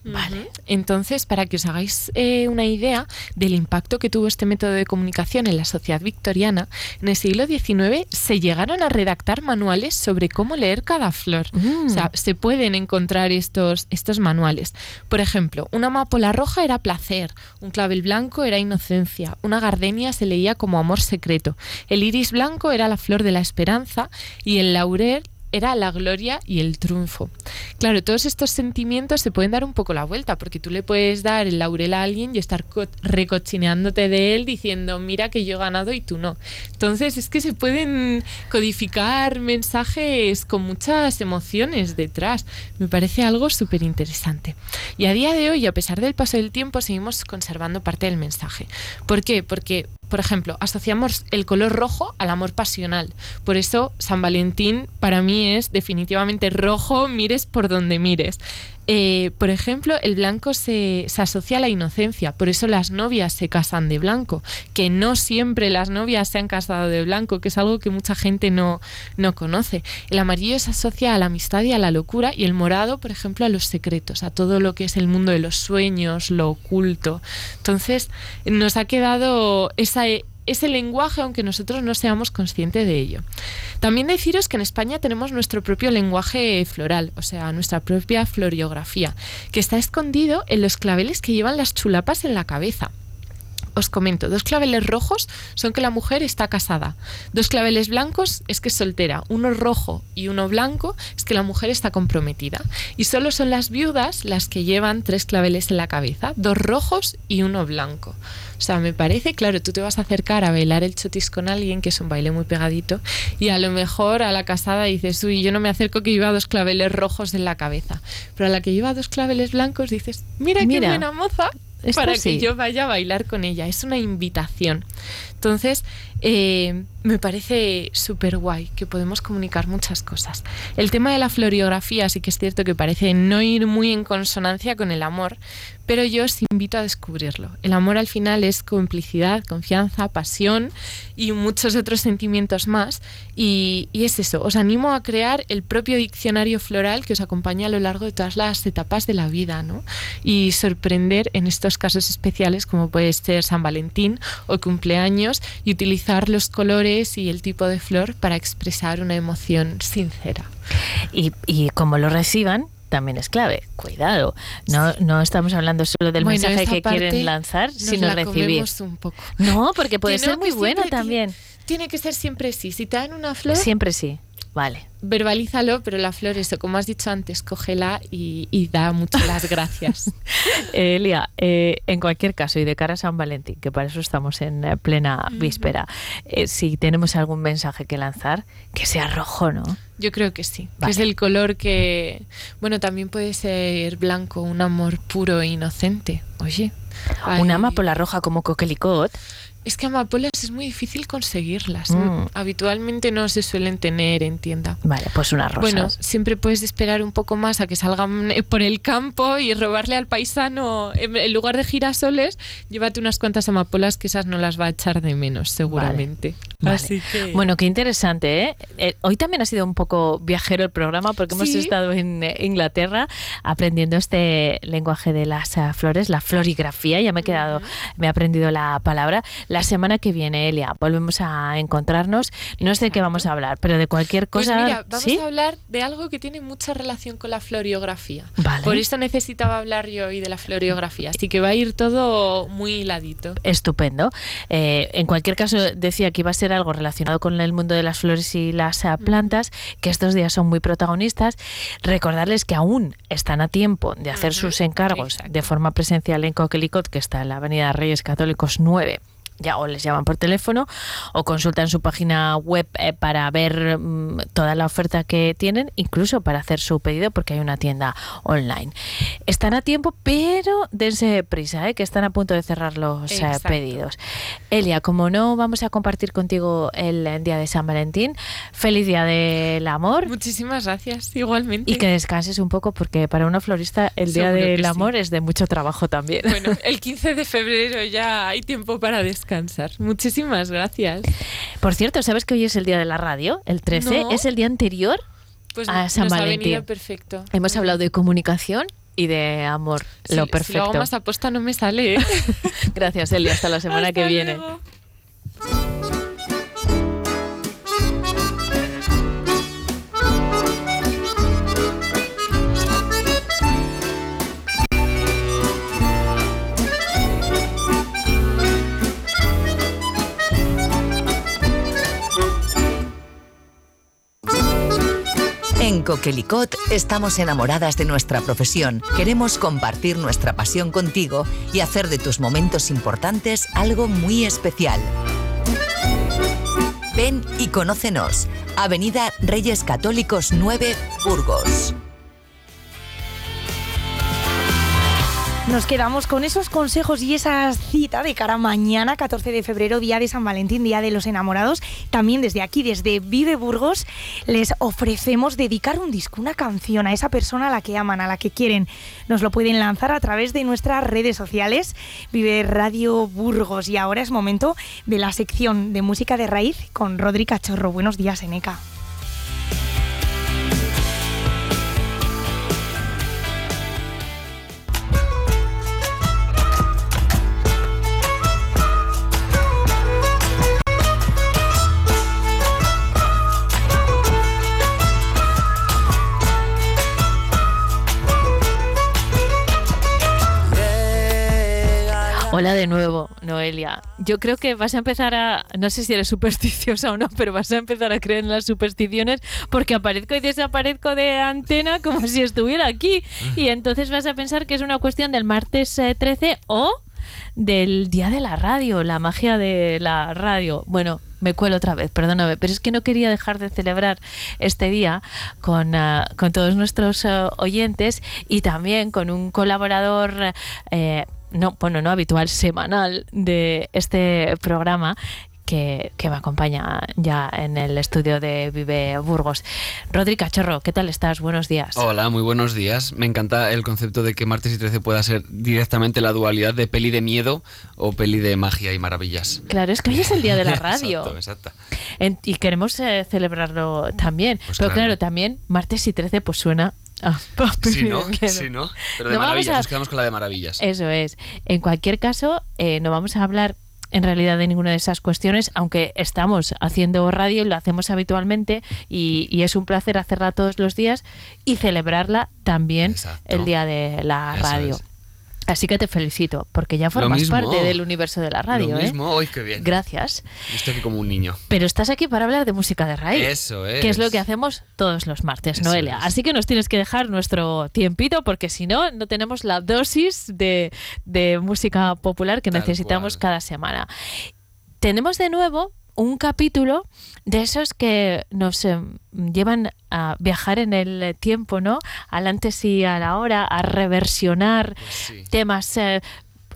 Vale. Entonces, para que os hagáis eh, una idea del impacto que tuvo este método de comunicación en la sociedad victoriana, en el siglo XIX se llegaron a redactar manuales sobre cómo leer cada flor. O sea, se pueden encontrar estos, estos manuales. Por ejemplo, una amapola roja era placer, un clavel blanco era inocencia, una gardenia se leía como amor secreto, el iris blanco era la flor de la esperanza y el laurel era la gloria y el triunfo. Claro, todos estos sentimientos se pueden dar un poco la vuelta, porque tú le puedes dar el laurel a alguien y estar co- recochineándote de él diciendo, mira que yo he ganado y tú no. Entonces es que se pueden codificar mensajes con muchas emociones detrás. Me parece algo súper interesante. Y a día de hoy, a pesar del paso del tiempo, seguimos conservando parte del mensaje. ¿Por qué? Porque por ejemplo, asociamos el color rojo al amor pasional. Por eso San Valentín para mí es definitivamente rojo, mires por donde mires. Eh, por ejemplo, el blanco se, se asocia a la inocencia, por eso las novias se casan de blanco, que no siempre las novias se han casado de blanco, que es algo que mucha gente no, no conoce. El amarillo se asocia a la amistad y a la locura, y el morado, por ejemplo, a los secretos, a todo lo que es el mundo de los sueños, lo oculto. Entonces, nos ha quedado esa ese lenguaje aunque nosotros no seamos conscientes de ello. También deciros que en España tenemos nuestro propio lenguaje floral, o sea, nuestra propia floriografía, que está escondido en los claveles que llevan las chulapas en la cabeza. Os comento, dos claveles rojos son que la mujer está casada. Dos claveles blancos es que es soltera. Uno rojo y uno blanco es que la mujer está comprometida. Y solo son las viudas las que llevan tres claveles en la cabeza, dos rojos y uno blanco. O sea, me parece, claro, tú te vas a acercar a bailar el chotis con alguien, que es un baile muy pegadito, y a lo mejor a la casada dices, uy, yo no me acerco que lleva dos claveles rojos en la cabeza. Pero a la que lleva dos claveles blancos dices, mira, qué Mira, buena moza, esto para sí. que yo vaya a bailar con ella. Es una invitación. Entonces, eh, me parece súper guay que podemos comunicar muchas cosas. El tema de la floriografía sí que es cierto que parece no ir muy en consonancia con el amor, pero yo os invito a descubrirlo. El amor al final es complicidad, confianza, pasión y muchos otros sentimientos más. Y, y es eso, os animo a crear el propio diccionario floral que os acompañe a lo largo de todas las etapas de la vida, ¿no? Y sorprender en estos casos especiales como puede ser San Valentín o cumpleaños y utilizar los colores y el tipo de flor para expresar una emoción sincera. Y, y como lo reciban, también es clave. Cuidado, no, no estamos hablando solo del Bueno, mensaje que quieren lanzar, sino la recibir. comemos un poco. No, porque puede Que ser no, muy bueno también. Tiene que ser siempre sí. Si te dan una flor, Siempre sí. Vale. verbalízalo, pero la flor, eso, como has dicho antes, cógela y, y da muchas las gracias. Eh, Elia, eh, en cualquier caso, y de cara a San Valentín, que para eso estamos en eh, plena víspera, eh, si tenemos algún mensaje que lanzar, que sea rojo, ¿no? Yo creo que sí. que es el color que, bueno, también puede ser blanco, un amor puro e inocente. Oye. Una amapola roja como coquelicot. Es que amapolas es muy difícil conseguirlas. Mm. Habitualmente no se suelen tener en tienda. Vale, pues unas rosas. Bueno, siempre puedes esperar un poco más a que salgan eh, por el campo y robarle al paisano, en lugar de girasoles, llévate unas cuantas amapolas que esas no las va a echar de menos, seguramente. Vale. Así que... Bueno, qué interesante, ¿eh? Eh, Hoy también ha sido un poco viajero el programa porque hemos Sí. estado en eh, Inglaterra aprendiendo este lenguaje de las ah, flores, la florigrafía. Ya me he quedado, me he aprendido la palabra. La semana que viene, Elia, volvemos a encontrarnos. No sé de qué vamos a hablar, pero de cualquier Pues cosa. mira, vamos ¿sí? a hablar de algo que tiene mucha relación con la floriografía. Vale. Por eso necesitaba hablar yo hoy de la floriografía. Así que va a ir todo muy hiladito. Estupendo. Eh, en cualquier caso, decía que iba a ser algo relacionado con el mundo de las flores y las ah, plantas, que estos días son muy protagonistas. Recordarles que aún están a tiempo de hacer sus encargos de forma presencial en Coquelicot, que está en la Avenida Reyes Católicos 9. Ya o les llaman por teléfono o consultan su página web eh, para ver mm, toda la oferta que tienen, incluso para hacer su pedido porque hay una tienda online. Están a tiempo, pero dense prisa, eh, que están a punto de cerrar los eh, pedidos. Elia, como no vamos a compartir contigo el día de San Valentín, feliz día del amor. Muchísimas gracias, igualmente. Y que descanses un poco porque para una florista el día Seguro del sí. amor es de mucho trabajo también. Bueno, el 15 de febrero ya hay tiempo para descansar. Muchísimas gracias. Por cierto, ¿sabes que hoy es el día de la radio? El 13 No. es el día anterior Pues a San nos ha Valentín. venido perfecto. Hemos hablado de comunicación y de amor. Si- lo Si perfecto. lo hago más aposta no me sale. ¿eh? Gracias, Elia. Hasta la semana que Hasta viene. luego. Coquelicot estamos enamoradas de nuestra profesión. Queremos compartir nuestra pasión contigo y hacer de tus momentos importantes algo muy especial. Ven y conócenos. Avenida Reyes Católicos 9, Burgos. Nos quedamos con esos consejos y esa cita de cara mañana, 14 de febrero, día de San Valentín, día de los enamorados. También desde aquí, desde Vive Burgos, les ofrecemos dedicar un disco, una canción a esa persona a la que aman, a la que quieren. Nos lo pueden lanzar a través de nuestras redes sociales, Vive Radio Burgos. Y ahora es momento de la sección de música de raíz con Rodri Cachorro. Buenos días, Eneca. Hola de nuevo, Noelia. Yo creo que vas a empezar a, no sé si eres supersticiosa o no, pero vas a empezar a creer en las supersticiones porque aparezco y desaparezco de antena como si estuviera aquí. Y entonces vas a pensar que es una cuestión del martes eh, 13 o del día de la radio, la magia de la radio. Bueno, me cuelo otra vez, perdóname, pero es que no quería dejar de celebrar este día con, con todos nuestros ah, oyentes y también con un colaborador, eh, no, bueno, no habitual, semanal de este programa. Que, que me acompaña ya en el estudio de Vive Burgos. Rodri Cachorro, ¿qué tal estás? Buenos días. Hola, muy buenos días. Me encanta el concepto de que martes y 13 pueda ser directamente la dualidad de peli de miedo o peli de magia y maravillas. Claro, es que hoy es el día de la radio. Exacto, exacto. En- y queremos eh, celebrarlo también. Pues Pero claro. claro. también martes y 13 pues suena... a Sí, ¿no? miedo. Sí, ¿no? Pero de No maravillas, a- nos quedamos con la de maravillas. Eso es. En cualquier caso, eh, no vamos a hablar en realidad de ninguna de esas cuestiones, aunque estamos haciendo radio y lo hacemos habitualmente y, y es un placer hacerla todos los días y celebrarla también el día de la Eso radio. es. Así que te felicito, porque ya formas mismo. parte del universo de la radio. Lo ¿eh? mismo, ¡ay, qué bien! Gracias. Estoy aquí como un niño. Pero estás aquí para hablar de música de raíz. Eso Que es lo es. que hacemos todos los martes, Eso Noelia. es. Así que nos tienes que dejar nuestro tiempito porque si no, no tenemos la dosis de, de música popular que Tal necesitamos cada semana. Tenemos de nuevo un capítulo de esos que nos eh, llevan a viajar en el tiempo, ¿no? Al antes y a la hora, a reversionar Pues temas eh,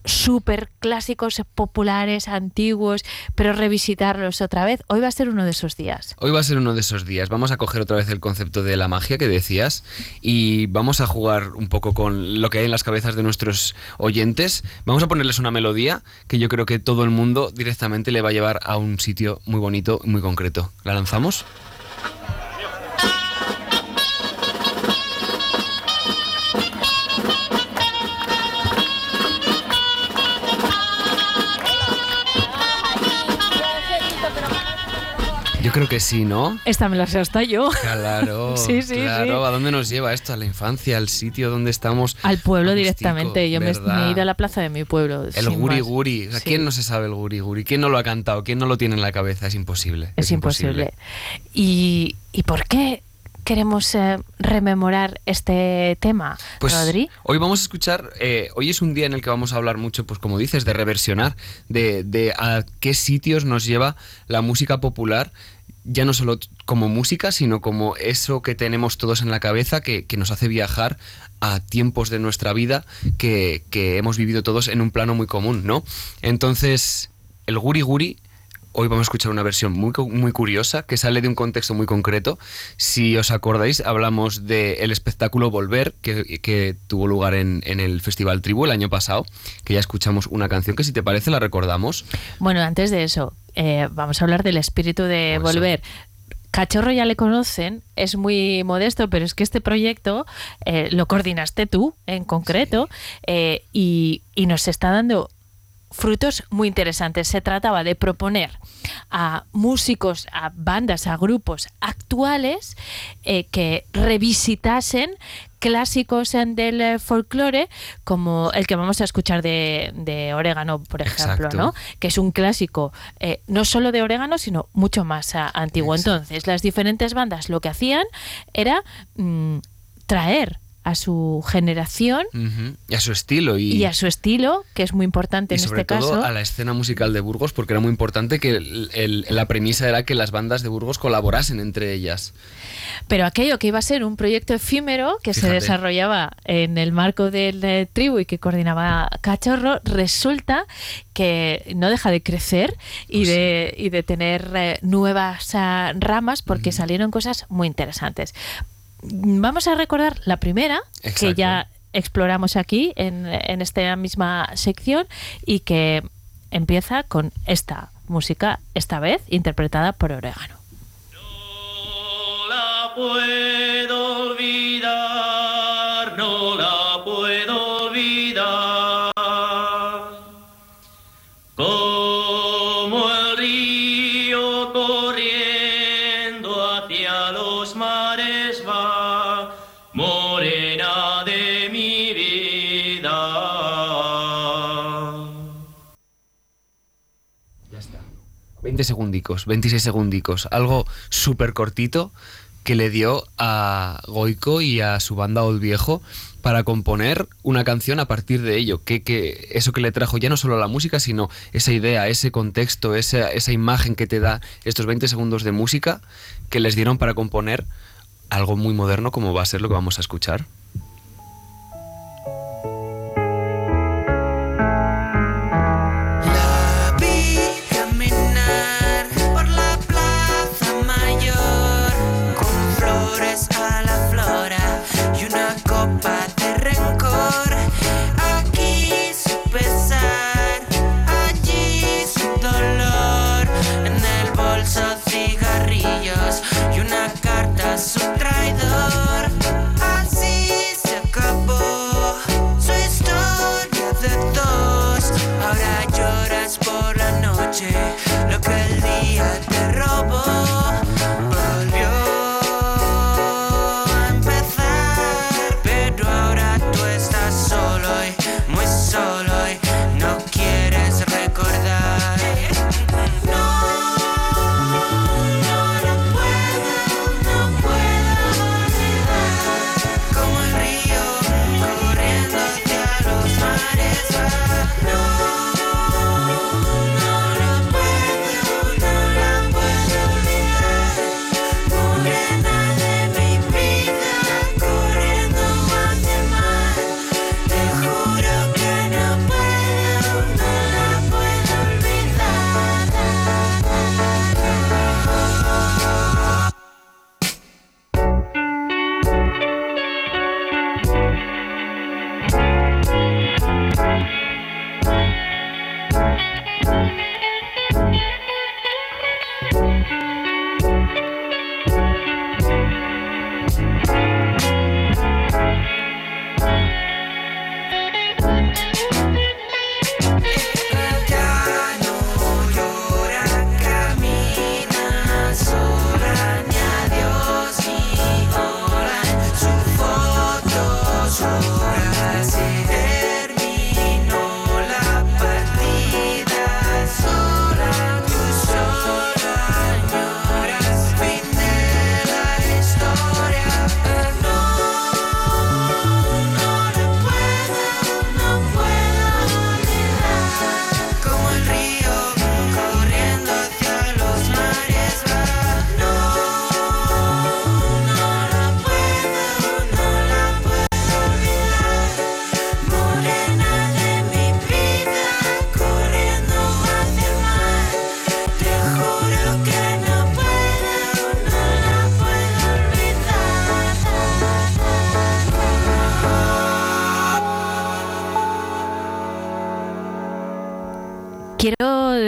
súper clásicos, populares, antiguos, pero revisitarlos otra vez. Hoy va a ser uno de esos días. Hoy va a ser uno de esos días. Vamos a coger otra vez el concepto de la magia que decías y vamos a jugar un poco con lo que hay en las cabezas de nuestros oyentes. Vamos a ponerles una melodía que yo creo que todo el mundo directamente le va a llevar a un sitio muy bonito, muy concreto. ¿La lanzamos? Yo creo que sí, ¿no? Esta me la sé hasta yo. Claro, Sí, sí, claro. sí. ¿A dónde nos lleva esto? A la infancia, al sitio donde estamos. Al pueblo directamente. Yo me, ¿verdad? me he ido a la plaza de mi pueblo. El guri más. guri. O sea, Sí. ¿Quién no se sabe el guri guri? ¿Quién no lo ha cantado? ¿Quién no lo tiene en la cabeza? Es imposible. Es imposible. ¿Y, ¿Y por qué queremos eh, rememorar este tema, Pues Rodri? hoy vamos a escuchar, eh, hoy es un día en el que vamos a hablar mucho, pues como dices, de reversionar, de, de a qué sitios nos lleva la música popular, ya no solo como música, sino como eso que tenemos todos en la cabeza que, que nos hace viajar a tiempos de nuestra vida que, que hemos vivido todos en un plano muy común, ¿no? Entonces, el guri guri Hoy vamos a escuchar una versión muy, muy curiosa que sale de un contexto muy concreto. Si os acordáis, hablamos del espectáculo Volver, que, que tuvo lugar en, en el Festival Tribu el año pasado, que ya escuchamos una canción que si te parece la recordamos. Bueno, antes de eso, eh, vamos a hablar del espíritu de volver. Cachorro ya le conocen, es muy modesto, pero es que este proyecto eh, lo coordinaste tú en concreto eh, y, y nos está dando frutos muy interesantes. Se trataba de proponer a músicos, a bandas, a grupos actuales eh, que revisitasen clásicos en del eh, folclore como el que vamos a escuchar de, de Orégano, por ejemplo, Exacto. ¿no? que es un clásico eh, no solo de Orégano, sino mucho más ah, antiguo. Entonces, las diferentes bandas lo que hacían era mm, traer a su generación. Y a su estilo. Y, y a su estilo, que es muy importante y en sobre este todo caso. a la escena musical de Burgos, porque era muy importante que el- el- la premisa era que las bandas de Burgos colaborasen entre ellas. Pero aquello que iba a ser un proyecto efímero que se desarrollaba en el marco del eh, tribu y que coordinaba Cachorro, resulta que no deja de crecer y, de, y de tener eh, nuevas ah, ramas porque salieron cosas muy interesantes. Vamos a recordar la primera, que ya exploramos aquí en, en esta misma sección y que empieza con esta música, esta vez interpretada por Orégano. la puedo olvidar, 20 segundicos, 26 segundicos, algo súper cortito que le dio a Goico y a su banda Old Viejo para componer una canción a partir de ello, que, que eso que le trajo ya no solo la música, sino esa idea, ese contexto, esa, esa imagen que te da estos 20 segundos de música que les dieron para componer algo muy moderno como va a ser lo que vamos a escuchar.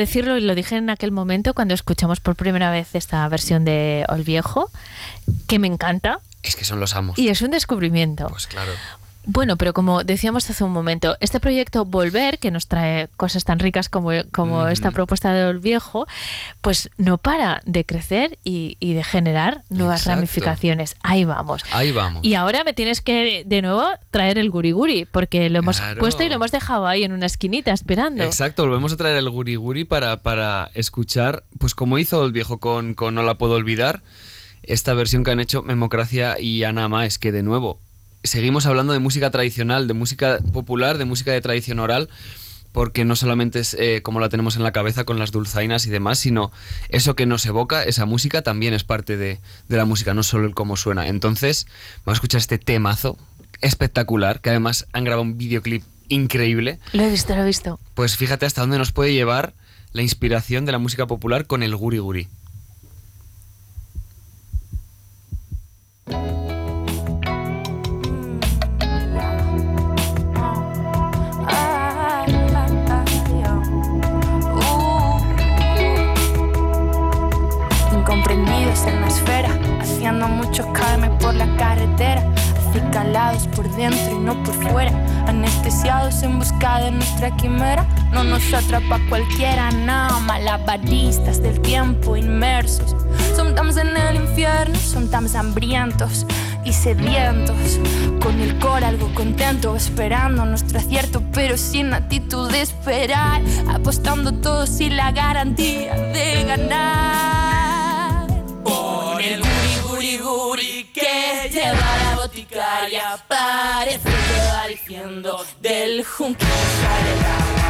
Decirlo, y lo dije en aquel momento cuando escuchamos por primera vez esta versión de Ol Viejo, que me encanta Es que son los amos. y es un descubrimiento. Pues claro. Bueno, pero como decíamos hace un momento, este proyecto Volver, que nos trae cosas tan ricas como, como esta propuesta de Viejo, pues no para de crecer y, y de generar nuevas Exacto. ramificaciones. Ahí vamos. Ahí vamos. Y ahora me tienes que de nuevo traer el guri guri, porque lo hemos Claro. puesto y lo hemos dejado ahí en una esquinita esperando. Exacto, volvemos a traer el guri guri para, para escuchar, pues como hizo el viejo con, con No la puedo olvidar, esta versión que han hecho Memocracia y Ana es que de nuevo, seguimos hablando de música tradicional, de música popular, de música de tradición oral, porque no solamente es eh, como la tenemos en la cabeza con las dulzainas y demás, sino eso que nos evoca, esa música también es parte de, de la música, no solo el cómo suena. Entonces, vamos a escuchar este temazo espectacular, que además han grabado un videoclip increíble. Lo he visto, lo he visto. Pues fíjate hasta dónde nos puede llevar la inspiración de la música popular con el guri guri. Por la carretera, acicalados por dentro y no por fuera, anestesiados en busca de nuestra quimera. No nos atrapa cualquiera, no, malabaristas del tiempo inmersos. Somos en el infierno, tan hambrientos y sedientos, con el cor algo contento, esperando nuestro acierto, pero sin actitud de esperar, apostando todo sin la garantía de ganar. Por el guri guri guri la boticaria, parece que va diciendo del junquillo sale el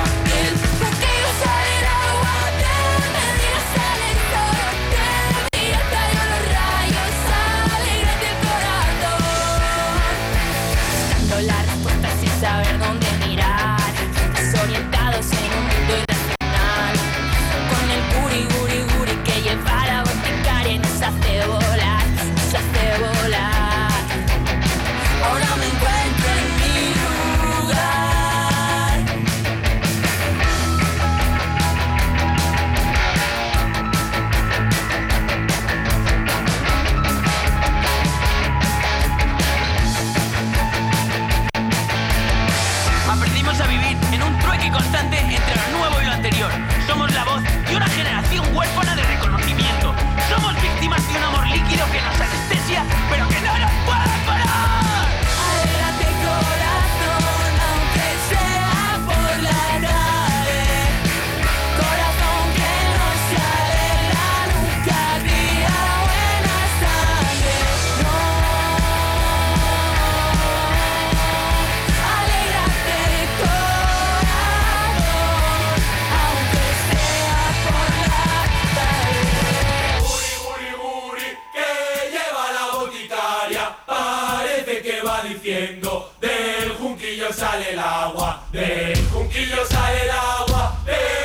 sale el agua del junquillo sale el agua de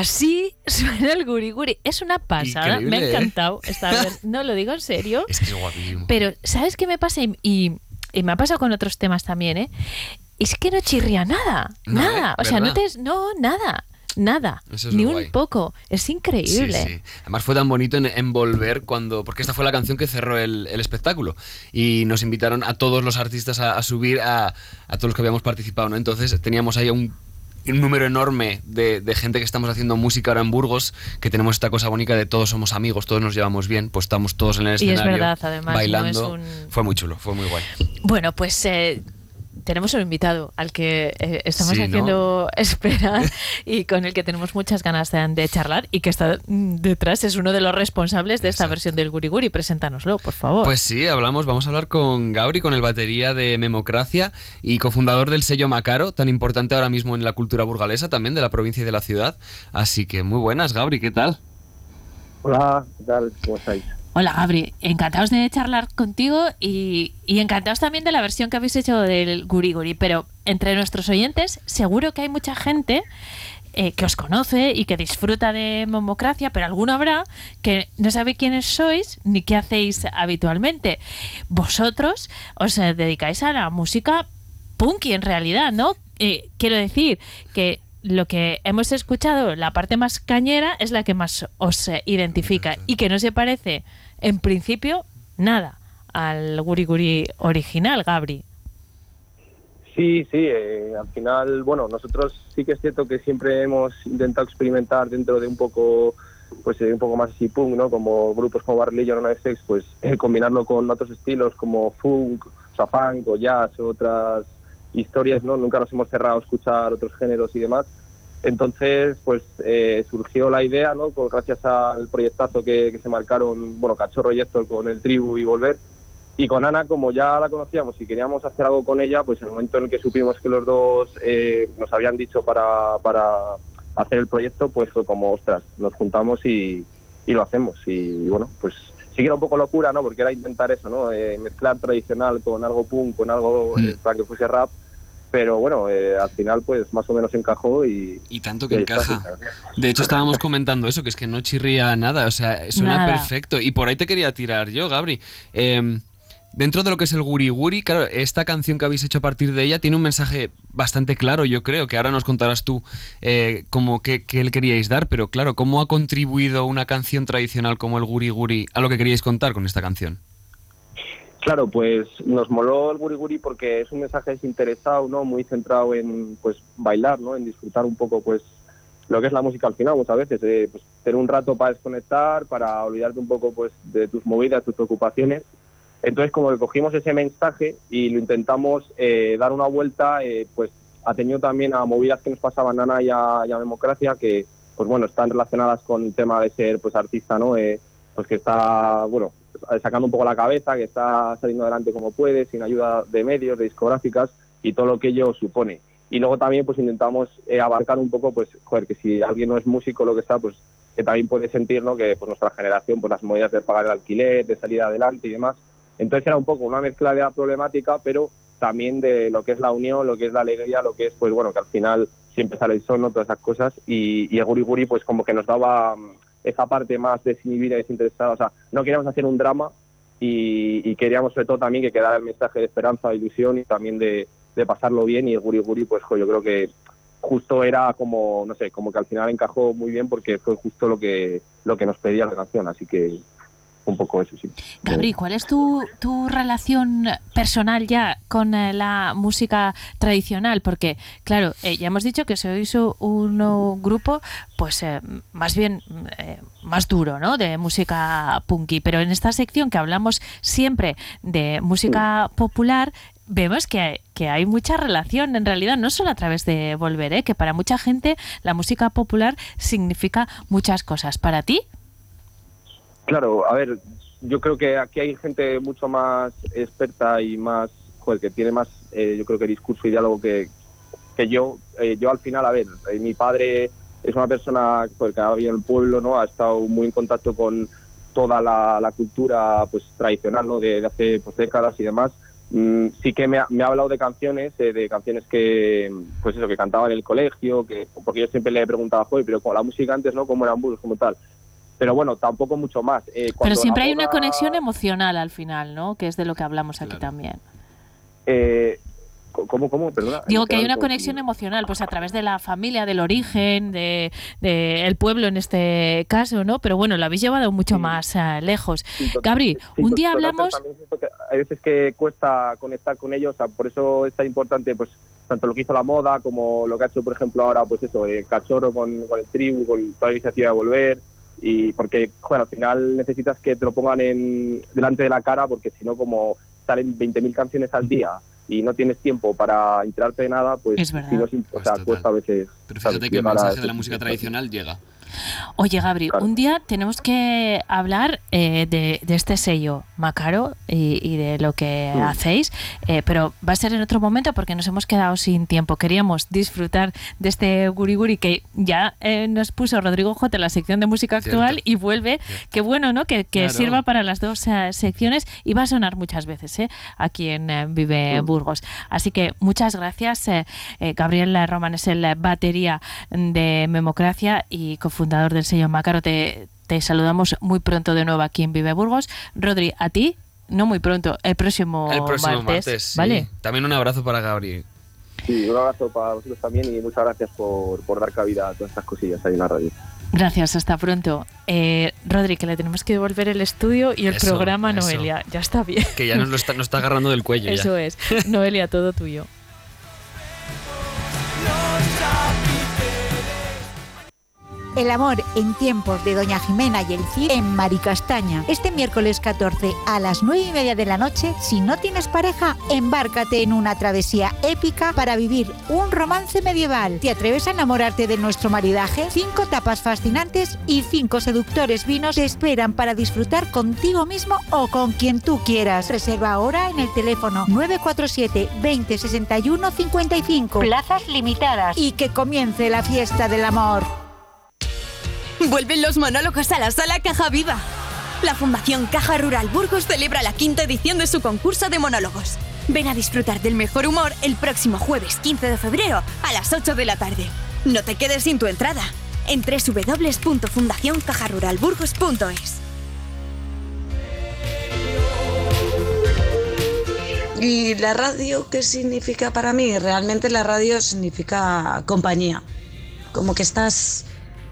así suena el guri guri. Es una pasada. me ha ¿eh? encantado esta vez. No lo digo en serio. Es que es guapísimo. Pero, ¿sabes qué me pasa? Y, y- y me ha pasado con otros temas también, ¿eh? Es que no chirría nada. No, nada. ¿eh? O sea, no te. No, nada. Nada. Es Ni un guay. poco. Es increíble. Sí, sí. Además fue tan bonito en, en volver cuando. Porque esta fue la canción que cerró el, el espectáculo. Y nos invitaron a todos los artistas a, a subir a, a todos los que habíamos participado, ¿no? Entonces teníamos ahí un. Un número enorme de, de gente que estamos haciendo música ahora en Burgos, que tenemos esta cosa bonita de todos somos amigos, todos nos llevamos bien, pues estamos todos en el Y es escenario verdad, además, no bailando. es un- Fue muy chulo, fue muy guay. Bueno, pues eh, tenemos un invitado al que eh, estamos Sí, ¿no? haciendo esperar y con el que tenemos muchas ganas de, de charlar y que está mm, detrás, es uno de los responsables de esta versión del Guri Guri. Preséntanoslo, por favor. Pues sí, hablamos, vamos a hablar con Gabri, con el batería de Memocracia y cofundador del sello Macaro, tan importante ahora mismo en la cultura burgalesa, también de la provincia y de la ciudad. Así que muy buenas, Gabri, ¿qué tal? Hola, ¿qué tal? ¿Cómo estáis? Hola, Gabri. Encantados de charlar contigo y, encantados también de la versión que habéis hecho del Guri Guri. Pero entre nuestros oyentes, seguro que hay mucha gente eh, que os conoce y que disfruta de Momocracia, pero alguno habrá que no sabe quiénes sois ni qué hacéis habitualmente. Vosotros os eh, dedicáis a la música punky en realidad, ¿no? Eh, quiero decir que lo que hemos escuchado, la parte más cañera, es la que más os identifica y que no se parece, en principio, nada al Guri Guri original, Gabri. Sí, sí, eh, al final, bueno, nosotros sí que es cierto que siempre hemos intentado experimentar dentro de un poco, pues eh, un poco más así punk, ¿no? Como grupos como Barley o Sex, pues eh, combinarlo con otros estilos como funk, o sea, funk o jazz otras historias, ¿no? Nunca nos hemos cerrado a escuchar otros géneros y demás. Entonces, pues eh, surgió la idea, ¿no? Pues, gracias al proyectazo que, que se marcaron, bueno, Cachorro y con el Tribu y Volver. Y con Ana, como ya la conocíamos y queríamos hacer algo con ella, pues en el momento en el que supimos que los dos eh, nos habían dicho para, para hacer el proyecto, pues fue como, ostras, nos juntamos y, y lo hacemos. Y, bueno, pues sí que era un poco locura, ¿no? Porque era intentar eso, ¿no? Eh, mezclar tradicional con algo punk, con algo eh, para que fuese rap. Pero bueno, eh, al final pues más o menos encajó y... Y tanto que y encaja. De hecho, estábamos comentando eso, que es que no chirría nada, o sea, suena Nada. perfecto. Y por ahí te quería tirar yo, Gabri. Em, dentro de lo que es el Guri Guri, claro, esta canción que habéis hecho a partir de ella tiene un mensaje bastante claro, yo creo, que ahora nos contarás tú eh, como que, le queríais dar, pero claro, ¿cómo ha contribuido una canción tradicional como el Guri Guri a lo que queríais contar con esta canción? Claro, pues nos moló el guri guri porque es un mensaje desinteresado, ¿no? Muy centrado en pues bailar, ¿no? En disfrutar un poco pues lo que es la música al final muchas veces, eh, pues, tener un rato para desconectar, para olvidarte un poco pues de tus movidas, tus preocupaciones. Entonces como que cogimos ese mensaje y lo intentamos eh, dar una vuelta, eh, pues atendido también a movidas que nos pasaban Ana y a, y a Democracia, que pues bueno, están relacionadas con el tema de ser pues artista, ¿no? Eh, pues que está, bueno, sacando un poco la cabeza, que está saliendo adelante como puede, sin ayuda de medios, de discográficas y todo lo que ello supone. Y luego también pues intentamos eh, abarcar un poco, pues, joder, que si alguien no es músico lo que sea, pues que también puede sentir, ¿no? Que pues nuestra generación, pues las movidas de pagar el alquiler, de salir adelante y demás. Entonces era un poco una mezcla de la problemática, pero también de lo que es la unión, lo que es la alegría, lo que es, pues bueno, que al final siempre sale el sol, ¿no? Todas esas cosas. Y, el Guri Guri, pues como que nos daba mm, esa parte más desinhibida y desinteresada. O sea, no queríamos hacer un drama y, queríamos sobre todo también que quedara el mensaje de esperanza, de ilusión y también de, pasarlo bien. Y el Guri Guri, pues yo creo que justo era como, no sé, como que al final encajó muy bien porque fue justo lo que, lo que nos pedía la canción. Así que un poco eso, sí. Gabri, ¿cuál es tu, tu relación personal ya con eh, la música tradicional? Porque, claro, eh, ya hemos dicho que sois un uh, grupo, pues eh, más bien eh, más duro, ¿no? De música punky. Pero en esta sección que hablamos siempre de música popular, vemos que hay, que hay mucha relación, en realidad, no solo a través de Volver, ¿eh? que para mucha gente la música popular significa muchas cosas. ¿Para ti? Claro, a ver, yo creo que aquí hay gente mucho más experta y más, joder, que tiene más, eh, yo creo que discurso y diálogo que, que yo. Eh, yo al final, a ver, eh, mi padre es una persona joder, que ha vivido en el pueblo, ¿no? Ha estado muy en contacto con toda la, cultura pues tradicional, ¿no? De, hace pues, décadas y demás. mm, sí que me ha, hablado de canciones, de canciones que, pues eso, que cantaba en el colegio, que porque yo siempre le he preguntado, joder, pero con la música antes, ¿no? ¿Cómo eran Burgos, como tal? Pero bueno, tampoco mucho más. Eh, Pero siempre hay una conexión emocional al final, ¿no? Que es de lo que hablamos aquí también. Eh, ¿Cómo, cómo? Perdona. Digo que hay una un conexión emocional, pues a través de la familia, del origen, de, de el pueblo en este caso, ¿no? Pero bueno, lo habéis llevado mucho más eh, lejos. Gabri, Sí, un pues, día hablamos... que hay veces que cuesta conectar con ellos, o sea, por eso es tan importante, pues, tanto lo que hizo la moda como lo que ha hecho, por ejemplo, ahora, pues eso, eh, Cachorro con, con el tribu, con toda la iniciativa de volver, y porque, joder, al final necesitas que te lo pongan en, delante de la cara, porque si no, como salen 20.000 canciones al día y no tienes tiempo para enterarte de nada, pues, Es verdad. si no o sea, cuesta a veces. Pero ¿sabes? fíjate que el mensaje de la música tradicional llega. Oye, Gabri, un día tenemos que hablar eh, de, de este sello Macaro y, y de lo que Mm. hacéis, eh, pero va a ser en otro momento porque nos hemos quedado sin tiempo. Queríamos disfrutar de este guri guri que ya eh, nos puso Rodrigo J en la sección de música actual Cierto. y vuelve. Qué bueno, ¿no? Que, que Claro. sirva para las dos eh, secciones y va a sonar muchas veces ¿eh? aquí en Vive Mm. Burgos. Así que muchas gracias. Gabriel Roman es el batería de Memocracia y cofundador del sello Macaro. Te, te saludamos muy pronto de nuevo aquí en Vive Burgos. Rodri, a ti, no muy pronto, el próximo, El próximo martes. martes. sí. ¿Vale? También un abrazo para Gabriel. Sí, un abrazo para vosotros también y muchas gracias por, por dar cabida a todas estas cosillas ahí en la radio. Gracias, hasta pronto. Eh, Rodri, que le tenemos que devolver el estudio y el Eso, programa a eso. Noelia. Ya está bien. Que ya nos lo está, nos está agarrando del cuello. ya. Eso es. Noelia, todo tuyo. El amor en tiempos de Doña Jimena y el Cid en Maricastaña. Este miércoles 14 a las 9 y media de la noche, si no tienes pareja, embárcate en una travesía épica para vivir un romance medieval. ¿Te atreves a enamorarte de nuestro maridaje? Cinco tapas fascinantes y cinco seductores vinos te esperan para disfrutar contigo mismo o con quien tú quieras. Reserva ahora en el teléfono 947 20 61 55. Plazas limitadas. Y que comience la fiesta del amor. Vuelven los monólogos a la sala Caja Viva. La Fundación Caja Rural Burgos celebra la quinta edición de su concurso de monólogos. Ven a disfrutar del mejor humor el próximo jueves 15 de febrero a las 8 de la tarde. No te quedes sin tu entrada en www.fundacioncajaruralburgos.es. ¿Y la radio qué significa para mí? Realmente la radio significa compañía. Como que estás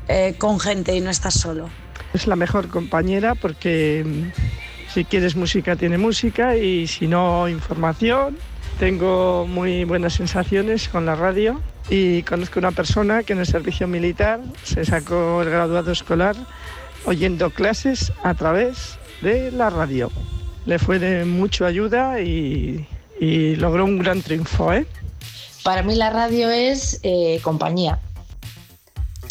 eh, con gente y no estás solo. Es la mejor compañera porque mm, si quieres música tiene música y si no información. Tengo muy buenas sensaciones con la radio y conozco una persona que en el servicio militar se sacó el graduado escolar oyendo clases a través de la radio. Le fue de mucha ayuda y, y logró un gran triunfo. ¿eh? Para mí la radio es eh, compañía.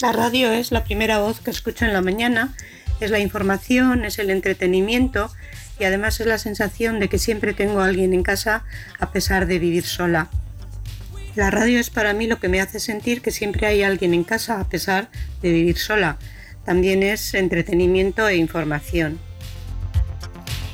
La radio es la primera voz que escucho en la mañana, es la información, es el entretenimiento y además es la sensación de que siempre tengo a alguien en casa a pesar de vivir sola. La radio es para mí lo que me hace sentir que siempre hay alguien en casa a pesar de vivir sola. También es entretenimiento e información.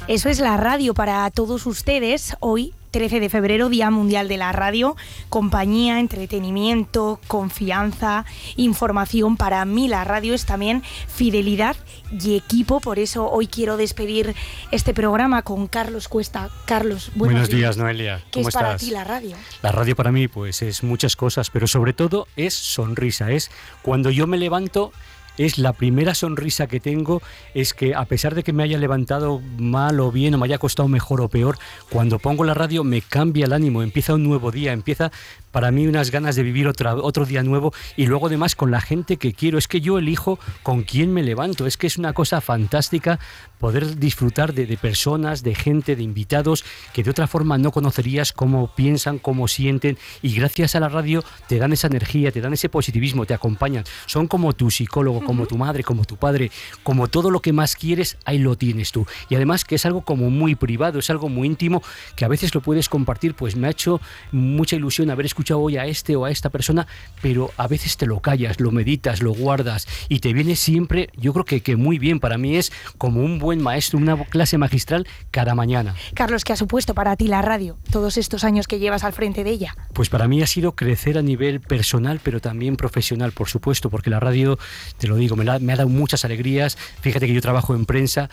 Eso es la radio para todos ustedes. Hoy, 13 de febrero, Día Mundial de la Radio. Compañía, entretenimiento, confianza, información. Para mí la radio es también fidelidad y equipo. Por eso hoy quiero despedir este programa con Carlos Cuesta. Carlos, buenos, Buenos días, Noelia. ¿Qué ¿Cómo es para ti la radio? La radio para mí pues es muchas cosas, pero sobre todo es sonrisa, es cuando yo me levanto es la primera sonrisa que tengo, es que a pesar de que me haya levantado mal o bien o me haya costado mejor o peor, cuando pongo la radio me cambia el ánimo, empieza un nuevo día, empieza para mí unas ganas de vivir otro día nuevo y luego además con la gente que quiero, es que yo elijo con quién me levanto, es que es una cosa fantástica poder disfrutar de, de personas, de gente, de invitados que de otra forma no conocerías cómo piensan, cómo sienten y gracias a la radio te dan esa energía, te dan ese positivismo, te acompañan, son como tu psicólogo, como tu madre, como tu padre, como todo lo que más quieres, ahí lo tienes tú. Y además que es algo como muy privado, es algo muy íntimo que a veces lo puedes compartir, pues me ha hecho mucha ilusión haber escuchado hoy a este o a esta persona, pero a veces te lo callas, lo meditas, lo guardas y te viene siempre, yo creo que, que muy bien, para mí es como un buen maestro, una clase magistral cada mañana. Carlos, ¿qué ha supuesto para ti la radio todos estos años que llevas al frente de ella? Pues para mí ha sido crecer a nivel personal, pero también profesional, por supuesto, porque la radio, te lo digo, me, me ha dado muchas alegrías. Fíjate que yo trabajo en prensa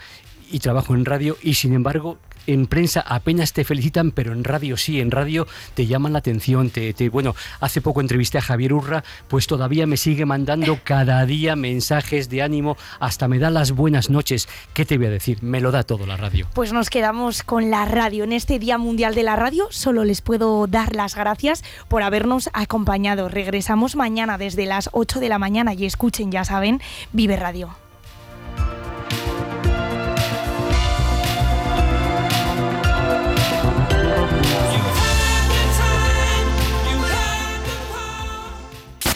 y trabajo en radio y sin embargo en prensa apenas te felicitan, pero en radio sí, en radio te llaman la atención. Te, bueno, hace poco entrevisté a Javier Urra, pues todavía me sigue mandando cada día mensajes de ánimo, hasta me da las buenas noches. ¿Qué te voy a decir? Me lo da todo la radio. Pues nos quedamos con la radio. En este Día Mundial de la Radio solo les puedo dar las gracias por habernos acompañado. Regresamos mañana desde las 8 de la mañana y escuchen, ya saben, Vive Radio.